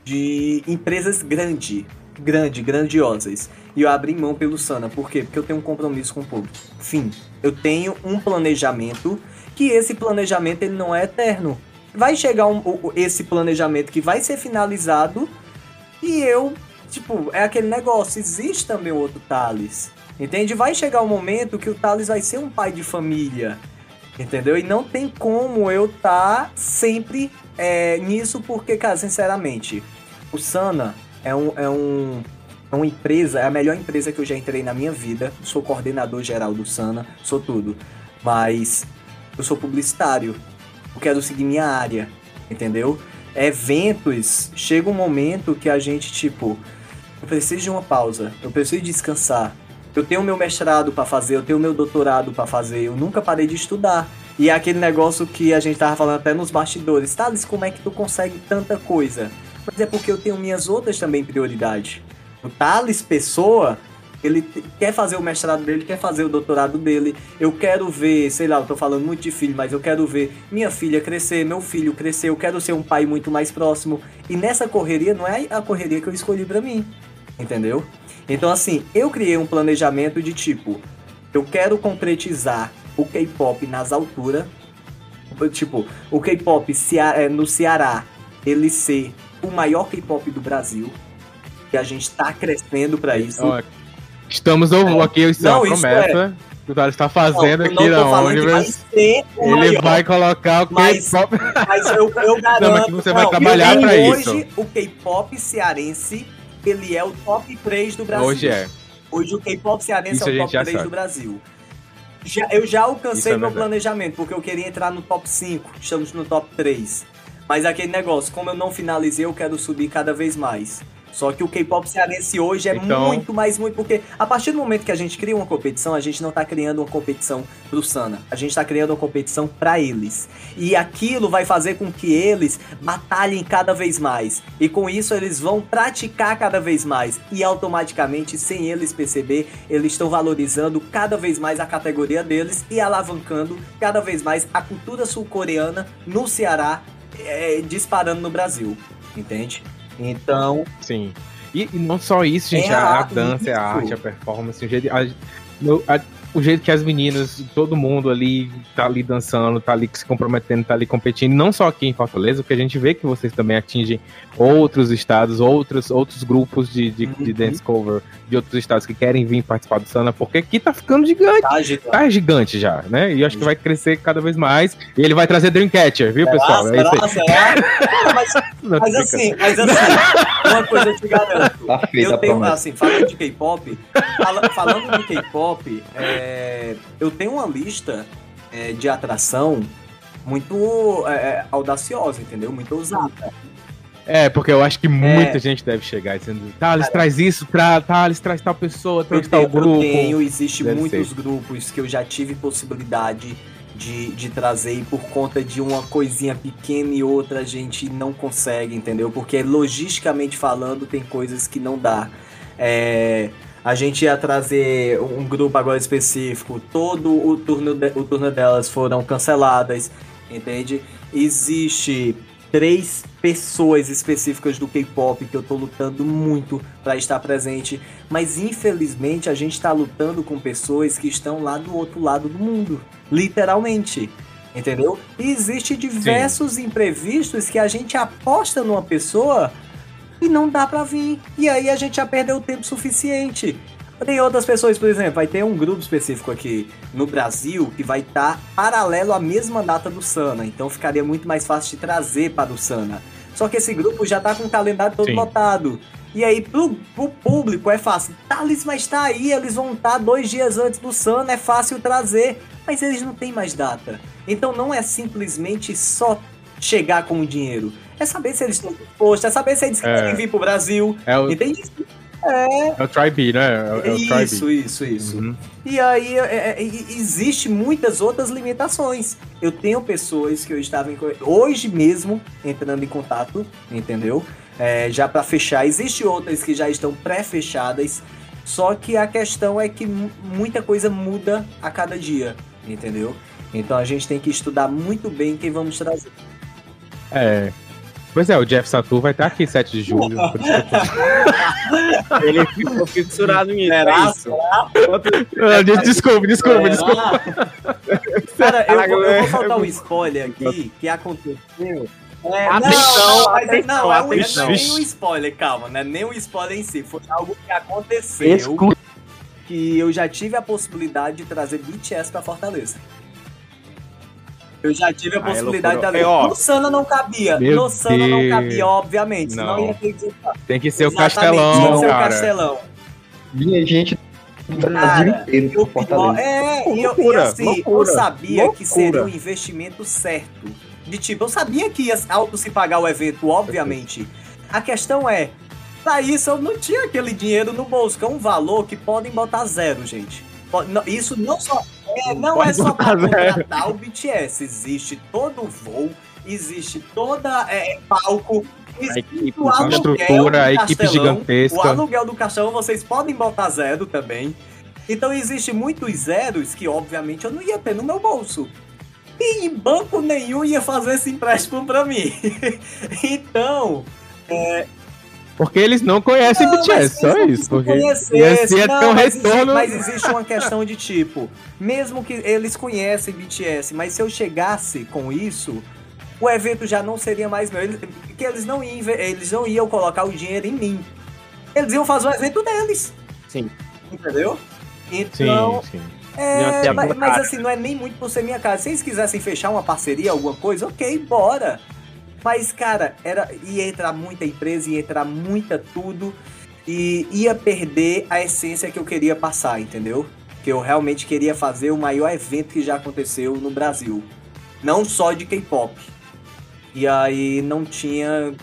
de empresas grandes, grande, grandiosas. E eu abri mão pelo Sana. Por quê? Porque eu tenho um compromisso com o público. Fim. Eu tenho um planejamento que esse planejamento ele não é eterno. Vai chegar um, esse planejamento que vai ser finalizado e eu, tipo, é aquele negócio. Existe também outro Thales. Entende? Vai chegar um momento que o Thales vai ser um pai de família. Entendeu? E não tem como eu estar tá sempre é, nisso, porque, cara, sinceramente, o Sana é um, é um uma empresa, é a melhor empresa que eu já entrei na minha vida. Sou coordenador geral do Sana, sou tudo. Mas eu sou publicitário. Eu quero seguir minha área, entendeu? Eventos, chega um momento que a gente, tipo, eu preciso de uma pausa, eu preciso descansar. Eu tenho meu mestrado para fazer, eu tenho meu doutorado para fazer, eu nunca parei de estudar. E é aquele negócio que a gente tava falando até nos bastidores. Thales, como é que tu consegue tanta coisa? Mas é porque eu tenho minhas outras também prioridades. O Thales Pessoa, ele quer fazer o mestrado dele, quer fazer o doutorado dele. Eu quero ver, sei lá, eu tô falando muito de filho, mas eu quero ver minha filha crescer, meu filho crescer, eu quero ser um pai muito mais próximo. E nessa correria não é a correria que eu escolhi para mim. Entendeu? Então assim, eu criei um planejamento de tipo, eu quero concretizar o K-pop nas alturas. Tipo, o K-pop é, no Ceará, ele ser o maior K-pop do Brasil que a gente está crescendo para isso. Estamos é. aqui, isso não, é uma promessa. que o Thales tá fazendo Não, aqui não na vai Universe. Ele maior, vai colocar o K-pop. Mas eu, eu garanto. Não, mas que você vai eu trabalhar digo pra hoje, isso. o K-pop cearense, ele é o top 3 do Brasil. Hoje é. Hoje o K-pop cearense Isso é o top já 3 sabe. do Brasil. Já- eu já alcancei Isso é meu planejamento, porque eu queria entrar no top 5, estamos no top 3. Mas aquele negócio, como eu não finalizei, eu quero subir cada vez mais. Só que o K-pop cearense hoje é Então- muito mais, muito, porque a partir do momento que a gente cria uma competição, a gente não tá criando uma competição pro Sana, a gente tá criando uma competição para eles. E aquilo vai fazer com que eles batalhem cada vez mais. E com isso eles vão praticar cada vez mais. E automaticamente, sem eles perceber, eles estão valorizando cada vez mais a categoria deles e alavancando cada vez mais a cultura sul-coreana no Ceará, é, disparando no Brasil. Entende? Então, Sim. E, e não só isso, gente, É a, a a- dança, a isso. arte, a performance, o jeito, a- a- o jeito que as meninas, todo mundo ali tá ali dançando, tá ali se comprometendo, tá ali competindo, não só aqui em Fortaleza, porque a gente vê que vocês também atingem outros estados, outros, outros grupos de, de, de Uhum. dance cover de outros estados que querem vir participar do Sana, porque aqui tá ficando gigante. tá, gente. Tá gigante já, né? E eu acho que vai crescer cada vez mais. E ele vai trazer Dreamcatcher, viu, pessoal? É isso será, será? Mas, aí. Não, mas assim, mas assim, uma coisa eu te garanto. Tá feita Eu tenho, assim, falando de K-pop, fala- falando de K-pop, é, eu tenho uma lista é, de atração muito é, audaciosa, entendeu? Muito ousada. É, porque eu acho que muita gente deve chegar dizendo, Thales, traz isso, tra Thales, traz tal pessoa, Eu traz tal tenho, eu grupo. tenho, existe Deve muitos grupos que eu já tive possibilidade de, de trazer e por conta de uma coisinha pequena e outra a gente não consegue, entendeu? Porque logisticamente falando tem coisas que não dá. É, a gente ia trazer um grupo agora específico, todo o turno, de- o turno delas foram canceladas, entende? Existe três pessoas específicas do K-pop que eu tô lutando muito para estar presente, mas infelizmente a gente tá lutando com pessoas que estão lá do outro lado do mundo, literalmente. Entendeu? E existe diversos imprevistos que a gente aposta numa pessoa e não dá pra vir. E aí a gente já perdeu tempo suficiente. Tem outras pessoas, por exemplo, vai ter um grupo específico aqui no Brasil que vai estar paralelo à mesma data do Sana, então ficaria muito mais fácil de trazer para o Sana. Só que esse grupo já tá com o calendário todo Sim. lotado. E aí, pro, pro público é fácil. Thales, mas tá aí, eles vão estar dois dias antes do Sana, é fácil trazer. Mas eles não têm mais data. Então não é simplesmente só chegar com o dinheiro. É saber se eles estão dispostos, é saber se eles É. querem vir pro Brasil. É o, Entende? É o Tri-B, né? É, o- é. Isso, isso, isso. Uhum. E aí é, é, e- existe muitas outras limitações. Eu tenho pessoas que eu estava em, hoje mesmo entrando em contato, entendeu? É, já para fechar. Existe outras que já estão pré-fechadas. Só que a questão é que mu- muita coisa muda a cada dia, entendeu? Então a gente tem que estudar muito bem quem vamos trazer. É. Pois é, o Jeff Satur vai estar aqui 7 de julho. por isso que eu tô- Ele ficou fissurado nisso. É Será? isso. Ah, des- Desculpa, desculpa, desculpa. Cara, eu, vou, eu vou soltar um spoiler aqui que aconteceu. É, Atenção, não, mas é- atenção, não, é atenção. não é nem um spoiler, calma, não é nem um spoiler em si. Foi algo que aconteceu Exclu- que eu já tive a possibilidade de trazer BTS pra Fortaleza. Eu já tive a é possibilidade de trazer. É, ó. no Sana não cabia. Meu no Sana não cabia, obviamente. Senão Não. ia ter que ser, Tem que ser o Castelão, tinha que ser o. Castelão. Vinha gente do Brasil Cara, inteiro Eu, Fortaleza. é, e eu, e assim, loucura, eu sabia que loucura. seria um investimento certo. De tipo, eu sabia que ia auto se pagar o evento, obviamente. A questão é, pra isso eu não tinha aquele dinheiro no bolso, que é um valor que podem botar zero, gente. Isso não só é, não é só pra contratar o BTS, existe todo o voo, existe toda é, palco, existe equipe, o A aluguel estrutura, a do equipe Castelão, o gigantesca. aluguel do caixão vocês podem botar zero também. Então existe muitos zeros que obviamente eu não ia ter no meu bolso. E em banco nenhum ia fazer esse empréstimo pra mim. então, Porque eles não conhecem Não, BTS, só isso. que Porque um mas existe- retorno. mas existe uma questão de tipo, mesmo que eles conhecem BTS, mas se eu chegasse com isso, o evento já não seria mais meu. Eles, porque eles não, iam, eles não iam colocar o dinheiro em mim. Eles iam fazer o evento deles. Sim. Entendeu? Sim, Então, sim. É, mas, mas, assim, não é nem muito por ser minha cara. Se eles quisessem fechar uma parceria, alguma coisa, ok, bora. Mas, cara, era, ia entrar muita empresa, ia entrar muita tudo e ia perder a essência que eu queria passar, entendeu? Que eu realmente queria fazer o maior evento que já aconteceu no Brasil. Não só de K-pop. E aí não tinha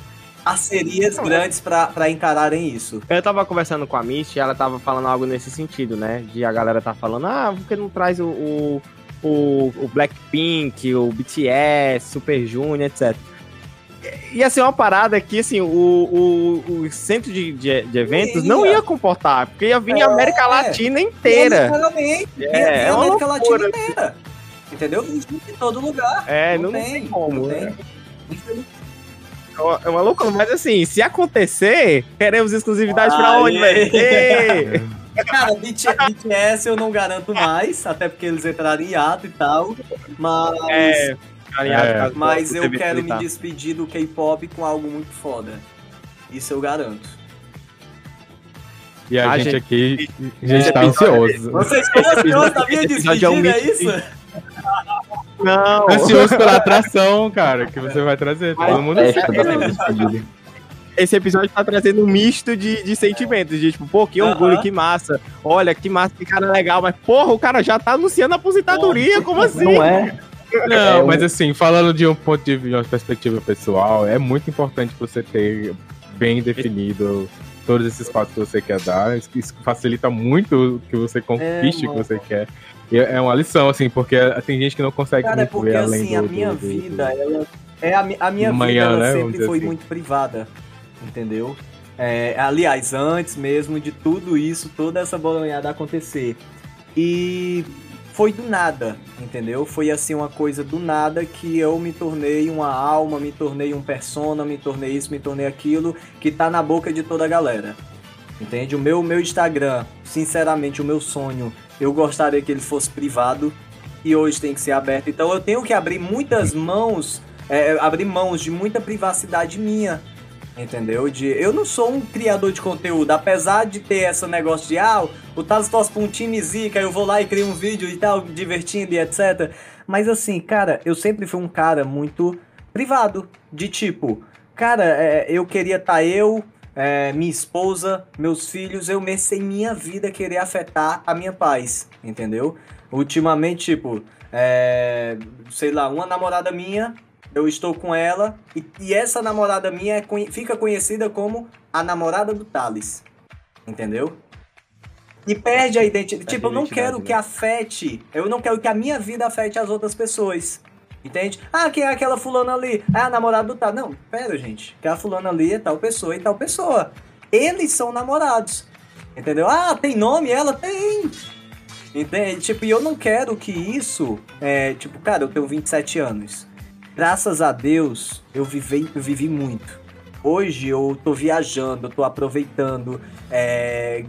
parcerias grandes para encararem isso. Eu tava conversando com a Misty e ela tava falando algo nesse sentido, né? De a galera tá falando, ah, por que não traz o, o, o Blackpink, o BTS, Super Junior, etc ia ser uma parada que, assim, o, o, o centro de, de, de eventos ia. não ia comportar, porque ia vir é, a América Latina inteira. Exatamente. É, é a América Latina inteira. Entendeu? Em todo lugar. É, não, não, tem, tem como. Não né? tem. É uma loucura, mas assim, se acontecer, queremos exclusividade pra onde, velho? Cara, BTS eu não garanto mais, até porque eles entraram em ato e tal, mas... É é, mas eu quero me despedir do K-pop com algo muito foda. Isso eu garanto. E a, a gente, gente, aqui, a gente é, tá ansioso. Vocês estão ansiosos da minha despedida, é isso? Não. Ansioso pela atração, cara, que você vai trazer. Todo mundo é, esse episódio tá trazendo um misto de, de sentimentos, de tipo, pô, que orgulho, uh -huh. que massa. Olha, que massa, que cara legal, mas porra, o cara já tá anunciando a aposentadoria, como assim? Não é. Não, é, mas assim, falando de um ponto de, de uma perspectiva pessoal, é muito importante você ter bem definido todos esses passos que você quer dar. Isso facilita muito que você conquiste é, o que você quer. E é uma lição, assim, porque tem gente que não consegue Cara, muito porque, ver além assim, do, a minha do, vida, do, ela, é, a, a minha manhã, vida né, sempre foi assim. muito privada, entendeu? É, aliás, antes mesmo de tudo isso, toda essa bolonhada acontecer. E foi do nada, entendeu? Foi assim uma coisa do nada que eu me tornei uma alma, me tornei um persona, me tornei isso, me tornei aquilo, que tá na boca de toda a galera. Entende? O meu, meu Instagram, sinceramente, o meu sonho, eu gostaria que ele fosse privado e hoje tem que ser aberto. Então eu tenho que abrir muitas mãos, é, abrir mãos de muita privacidade minha Entendeu? De, eu não sou um criador de conteúdo, apesar de ter esse negócio de ah, o Thales torce pra um time zica, eu vou lá e crio um vídeo e tal, divertindo e etc. Mas assim, cara, eu sempre fui um cara muito privado, de tipo, cara, é, eu queria estar tá eu, é, minha esposa, meus filhos, eu mereci minha vida querer afetar a minha paz, entendeu? Ultimamente, tipo, é, sei lá, uma namorada minha eu estou com ela e, e essa namorada minha é, fica conhecida como a namorada do Thales. Entendeu? E perde a identidade. tipo, eu não quero né? que afete. Eu não quero que a minha vida afete as outras pessoas. Entende? Ah, quem é aquela fulana ali? É a namorada do Thales. Não, pera, gente. Que a fulana ali é tal pessoa e tal pessoa. Eles são namorados. Entendeu? Ah, tem nome? Ela tem. Entende? Tipo, e eu não quero que isso. É, tipo, cara, eu tenho 27 anos graças a Deus, eu vivi, eu vivi muito. Hoje eu tô viajando, eu tô aproveitando. É,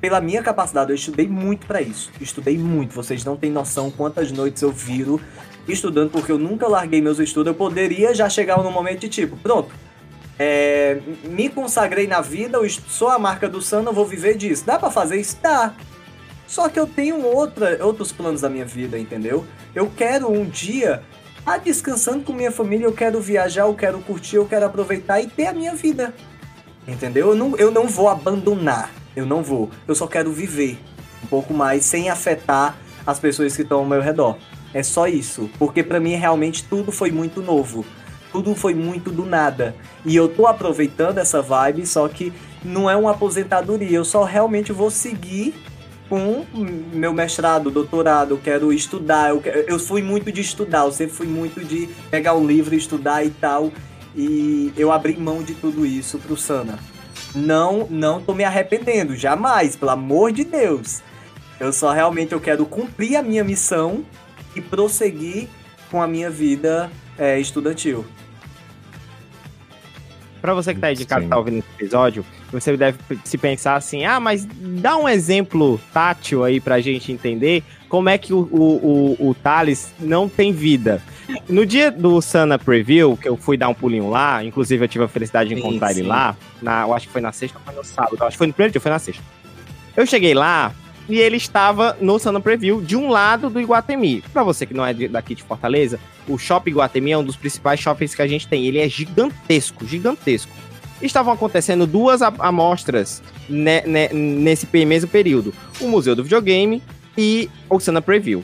pela minha capacidade, eu estudei muito para isso. Estudei muito. Vocês não têm noção quantas noites eu viro estudando, porque eu nunca larguei meus estudos. Eu poderia já chegar no momento de tipo, pronto. É, me consagrei na vida, eu sou a marca do Sun, eu vou viver disso. Dá para fazer isso? Dá. Só que eu tenho outra, outros planos da minha vida, entendeu? Eu quero um dia ah, descansando com minha família, eu quero viajar, eu quero curtir, eu quero aproveitar e ter a minha vida. Entendeu? Eu não, eu não vou abandonar. Eu não vou. Eu só quero viver um pouco mais sem afetar as pessoas que estão ao meu redor. É só isso. Porque para mim realmente tudo foi muito novo. Tudo foi muito do nada. E eu tô aproveitando essa vibe, só que não é uma aposentadoria. Eu só realmente vou seguir com meu mestrado, doutorado, eu quero estudar, eu, quero, eu fui muito de estudar, eu sempre fui muito de pegar um livro e estudar e tal, e eu abri mão de tudo isso pro Sana. Não, não tô me arrependendo, jamais, pelo amor de Deus. Eu só realmente eu quero cumprir a minha missão e prosseguir com a minha vida é, estudantil para você que tá aí de casa, tá ouvindo esse episódio, você deve se pensar assim, ah, mas dá um exemplo tátil aí pra gente entender como é que o, o, o, o Thales não tem vida. No dia do Sana Preview, que eu fui dar um pulinho lá, inclusive eu tive a felicidade de encontrar sim, ele lá, na, eu acho que foi na sexta ou foi no sábado, acho que foi no primeiro dia, foi na sexta. Eu cheguei lá, e ele estava no Sana Preview de um lado do Iguatemi. Para você que não é daqui de Fortaleza, o Shopping Iguatemi é um dos principais shoppings que a gente tem. Ele é gigantesco, gigantesco. Estavam acontecendo duas amostras ne, ne, nesse mesmo período: o Museu do Videogame e o Sana Preview.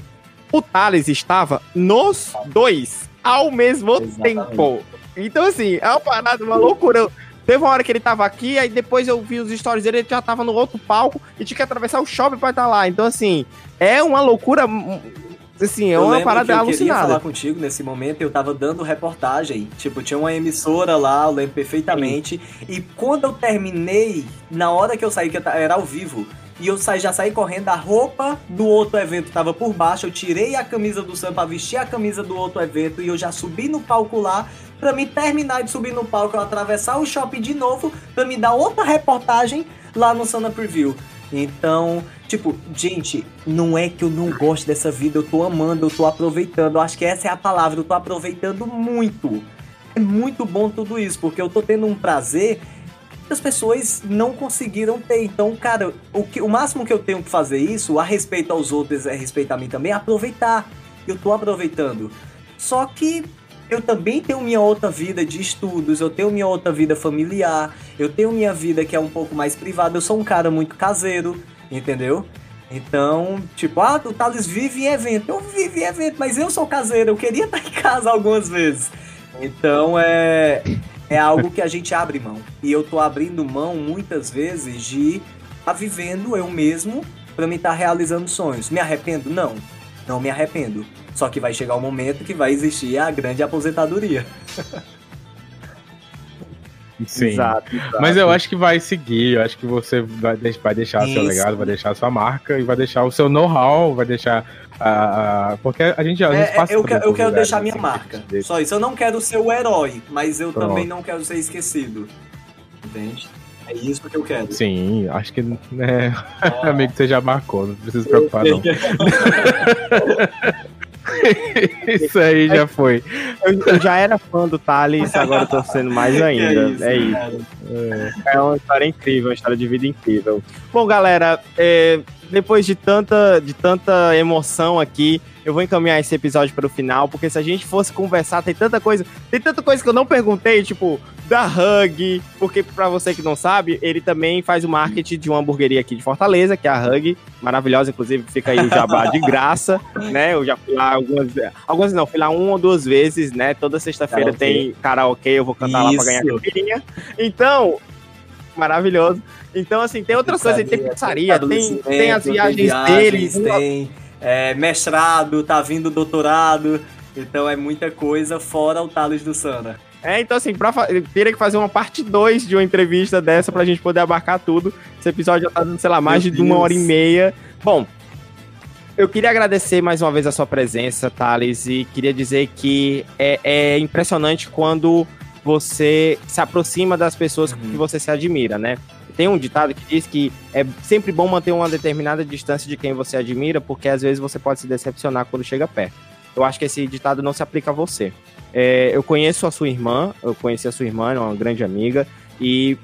O Thales estava nos dois ao mesmo Exatamente. tempo. Então, assim, é uma parada, uma loucura. Teve uma hora que ele tava aqui, aí depois eu vi os stories dele, ele já tava no outro palco e tinha que atravessar o shopping pra estar lá. Então, assim, é uma loucura. Assim, é eu uma parada alucinada. Eu queria falar contigo nesse momento, eu tava dando reportagem. Tipo, tinha uma emissora lá, eu lembro perfeitamente. Sim. E quando eu terminei, na hora que eu saí, que eu era ao vivo, e eu saí, já saí correndo, a roupa do outro evento tava por baixo, eu tirei a camisa do Sam pra vestir a camisa do outro evento e eu já subi no palco lá para me terminar de subir no palco, eu atravessar o shopping de novo para me dar outra reportagem lá no Sana Preview. Então, tipo, gente, não é que eu não gosto dessa vida, eu tô amando, eu tô aproveitando. Acho que essa é a palavra, eu tô aproveitando muito. É muito bom tudo isso, porque eu tô tendo um prazer que as pessoas não conseguiram ter. Então, cara, o, que, o máximo que eu tenho que fazer isso, a respeito aos outros, é respeito a mim também, é aproveitar. Eu tô aproveitando. Só que eu também tenho minha outra vida de estudos, eu tenho minha outra vida familiar, eu tenho minha vida que é um pouco mais privada, eu sou um cara muito caseiro, entendeu? Então, tipo, ah, o Thales vive em evento. Eu vivo em evento, mas eu sou caseiro, eu queria estar em casa algumas vezes. Então é, é algo que a gente abre mão. E eu tô abrindo mão muitas vezes de estar tá vivendo eu mesmo para me estar tá realizando sonhos. Me arrependo? Não. Não me arrependo. Só que vai chegar o um momento que vai existir a grande aposentadoria. Sim. Exato, exato, Mas eu acho que vai seguir, eu acho que você vai, vai deixar Isso. seu legado, vai deixar sua marca e vai deixar o seu know-how, vai deixar. Uh, porque a gente, a gente é, passa Eu, quero, eu quero deixar minha assim, marca. Só isso. Eu não quero ser o herói, mas eu Pronto. também não quero ser esquecido. Entende? É isso que eu quero. Sim, acho que, né, é. amigo, você já marcou, não precisa se preocupar, não. isso aí já foi. Eu, eu, já era fã do Thales, agora tô sendo mais ainda. É isso. É, isso. É. é uma história incrível, uma história de vida incrível. Bom, galera, é, depois de tanta, de tanta emoção aqui, eu vou encaminhar esse episódio para o final, porque se a gente fosse conversar, tem tanta coisa, tem tanta coisa que eu não perguntei, tipo, da Hug, porque para você que não sabe, ele também faz o marketing de uma hamburgueria aqui de Fortaleza, que é a Hug, maravilhosa, inclusive fica aí o jabá de graça, né? Eu já fui lá algumas, algumas não, fui lá uma ou duas vezes, né? Toda sexta-feira tem karaokê, eu vou cantar Isso. lá para ganhar caipirinha. Então, maravilhoso. Então, assim, tem outras coisas, tem pizzaria, tem, tem as viagens, viagens deles. Tem é, mestrado, tá vindo doutorado. Então é muita coisa fora o Thales do Sana. É, então assim, pra, teria que fazer uma parte 2 de uma entrevista dessa pra gente poder abarcar tudo. Esse episódio já tá dando, sei lá, mais Meu de Deus. uma hora e meia. Bom, eu queria agradecer mais uma vez a sua presença, Thales, e queria dizer que é, é impressionante quando você se aproxima das pessoas uhum. que você se admira, né? Tem um ditado que diz que é sempre bom manter uma determinada distância de quem você admira, porque às vezes você pode se decepcionar quando chega perto. Eu acho que esse ditado não se aplica a você. É, eu conheço a sua irmã, eu conheci a sua irmã, é uma grande amiga, e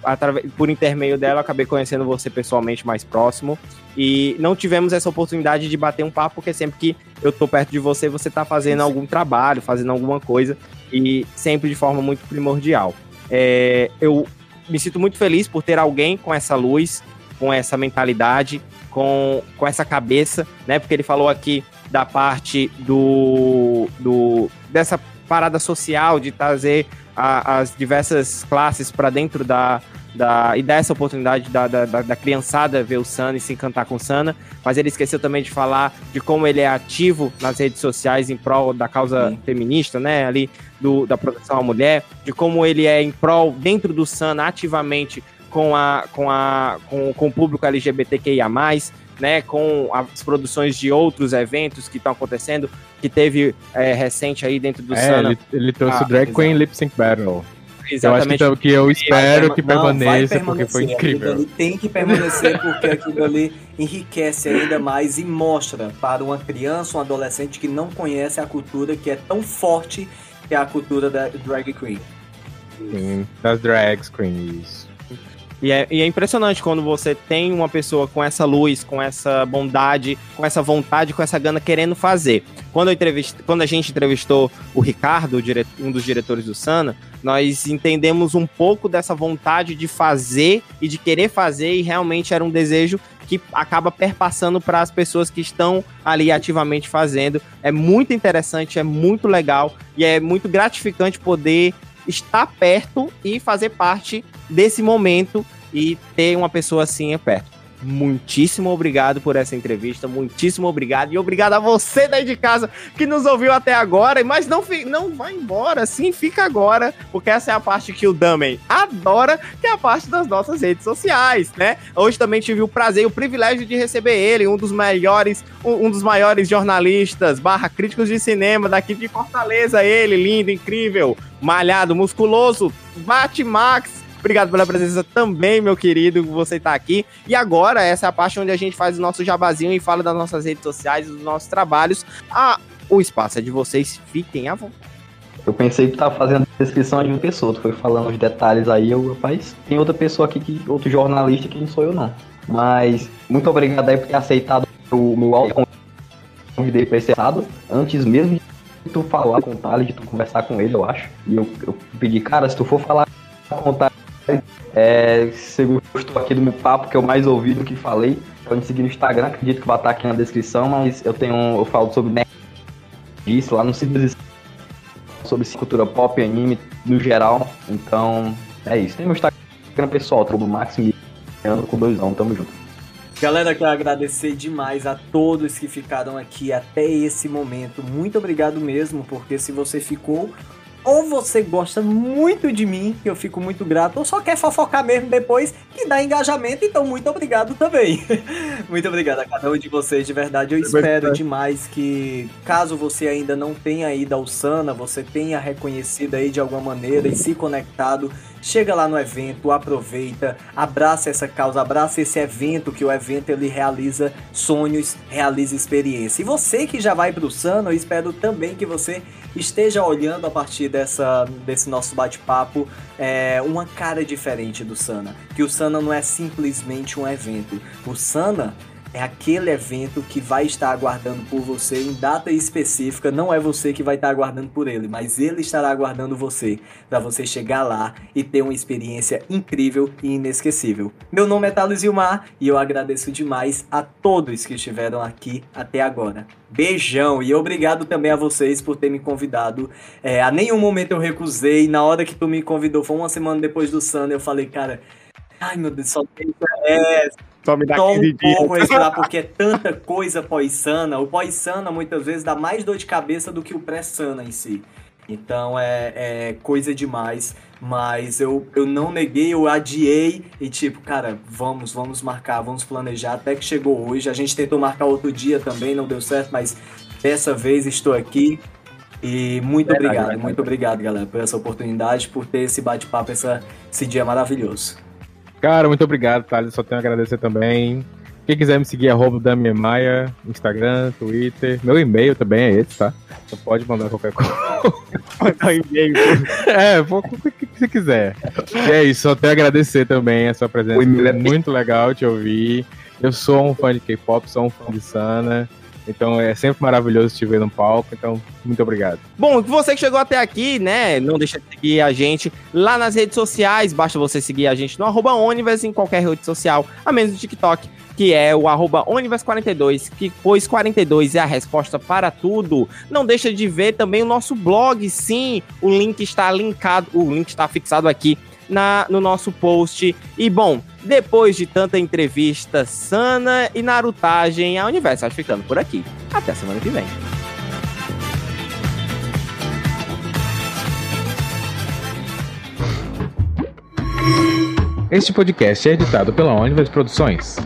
por intermédio dela acabei conhecendo você pessoalmente mais próximo e não tivemos essa oportunidade de bater um papo porque sempre que eu tô perto de você você tá fazendo algum trabalho fazendo alguma coisa e sempre de forma muito primordial é, eu me sinto muito feliz por ter alguém com essa luz, com essa mentalidade, com, com essa cabeça, né? Porque ele falou aqui da parte do, do dessa parada social de trazer a, as diversas classes para dentro da, da, e dar essa oportunidade da, da, da, criançada ver o Sana e se encantar com o Sana, mas ele esqueceu também de falar de como ele é ativo nas redes sociais em prol da causa Sim. feminista, né? Ali do, da proteção à mulher, de como ele é em prol dentro do Sana ativamente com, a, com, a, com, com o público LGBTQIA, né, com as produções de outros eventos que estão acontecendo, que teve é, recente aí dentro do é, Sana. Ele, ele trouxe o ah, Drag Queen Lip Sync Battle. Exatamente. Eu acho que, que eu espero que permaneça, porque foi incrível. Aquilo ali tem que permanecer, porque aquilo ali enriquece ainda mais e mostra para uma criança, um adolescente que não conhece a cultura que é tão forte que é a cultura da drag queen. Sim, das drag queens. E é, e é, impressionante quando você tem uma pessoa com essa luz, com essa bondade, com essa vontade, com essa gana querendo fazer. Quando, eu quando a gente entrevistou o Ricardo, um dos diretores do Sana, nós entendemos um pouco dessa vontade de fazer e de querer fazer, e realmente era um desejo que acaba perpassando para as pessoas que estão ali ativamente fazendo. É muito interessante, é muito legal e é muito gratificante poder estar perto e fazer parte desse momento e ter uma pessoa assim perto. Muitíssimo obrigado por essa entrevista, muitíssimo obrigado. E obrigado a você daí de casa que nos ouviu até agora, mas não, não vai embora, sim, fica agora, porque essa é a parte que o Damen adora, que é a parte das nossas redes sociais, né? Hoje também tive o prazer e o privilégio de receber ele, um dos melhores, um, um dos maiores jornalistas, barra críticos de cinema daqui de Fortaleza, ele, lindo, incrível, malhado, musculoso, bate Max, Obrigado pela presença também, meu querido, você tá aqui. E agora, essa é a parte onde a gente faz o nosso jabazinho e fala das nossas redes sociais, dos nossos trabalhos. Ah, o espaço é de vocês, fiquem à vontade. Eu pensei que tava fazendo a descrição de uma pessoa, tu foi falando os detalhes aí, eu, rapaz, tem outra pessoa aqui, que, outro jornalista que não sou eu não. Mas, muito obrigado aí por ter aceitado o meu áudio, convidei pra esse lado, antes mesmo de tu falar com o Thales, de tu conversar com ele, eu acho. E eu, eu pedi, cara, se tu for falar com o Thales, é, você gostou aqui do meu papo, que o mais ouvido que falei, pode seguir no Instagram, acredito que vai estar aqui na descrição, mas eu tenho. Eu falo sobre isso lá no Simples sobre cultura pop, anime no geral. Então, é isso. Tem meu Instagram pessoal, todo Maximiliano com dois anos, tamo junto. Galera, quero agradecer demais a todos que ficaram aqui até esse momento. Muito obrigado mesmo, porque se você ficou ou você gosta muito de mim, que eu fico muito grato, ou só quer fofocar mesmo depois, que dá engajamento, então muito obrigado também. muito obrigado a cada um de vocês, de verdade. Eu espero demais que, caso você ainda não tenha ido ao Sana, você tenha reconhecido aí de alguma maneira e se conectado chega lá no evento, aproveita, abraça essa causa, abraça esse evento, que o evento ele realiza sonhos, realiza experiência. E você que já vai para o Sana, eu espero também que você esteja olhando a partir dessa, desse nosso bate-papo é, uma cara diferente do Sana. Que o Sana não é simplesmente um evento. O Sana é aquele evento que vai estar aguardando por você em data específica. Não é você que vai estar aguardando por ele, mas ele estará aguardando você para você chegar lá e ter uma experiência incrível e inesquecível. Meu nome é Thales Ilmar e eu agradeço demais a todos que estiveram aqui até agora. Beijão e obrigado também a vocês por ter me convidado. É, a nenhum momento eu recusei. Na hora que tu me convidou, foi uma semana depois do Sun, eu falei, cara. Ai meu Deus, só tem é, só me dá um esperar, porque é tanta coisa pós-sana. O pós-sana muitas vezes dá mais dor de cabeça do que o pré-sana em si. Então é, é, coisa demais. Mas eu, eu não neguei, eu adiei e tipo, cara, vamos, vamos marcar, vamos planejar. Até que chegou hoje. A gente tentou marcar outro dia também, não deu certo, mas dessa vez estou aqui. E muito verdade, obrigado, verdade. muito obrigado, galera, por essa oportunidade, por ter esse bate-papo, esse dia maravilhoso. Cara, muito obrigado, Thales. Só tenho a agradecer também. Quem quiser me seguir, arroba Damian Maia, Instagram, Twitter. Meu e-mail também é esse, tá? Você pode mandar qualquer coisa. mandar e-mail. é, o que você quiser. E é isso, só tenho a agradecer também a sua presença. Foi muito legal te ouvir. Eu sou um fã de K-pop, sou um fã de Sana. Então é sempre maravilhoso te ver no palco. Então, muito obrigado. Bom, você que chegou até aqui, né? Não deixa de seguir a gente lá nas redes sociais. Basta você seguir a gente no arroba Onivers em qualquer rede social, a menos no TikTok, que é o arroba Onivers42, que pois 42 é a resposta para tudo. Não deixa de ver também o nosso blog, sim. O link está linkado, o link está fixado aqui na, no nosso post. E bom, depois de tanta entrevista sana e narutagem, a Universo vai ficando por aqui. Até semana que vem. Este podcast é editado pela Universo Produções.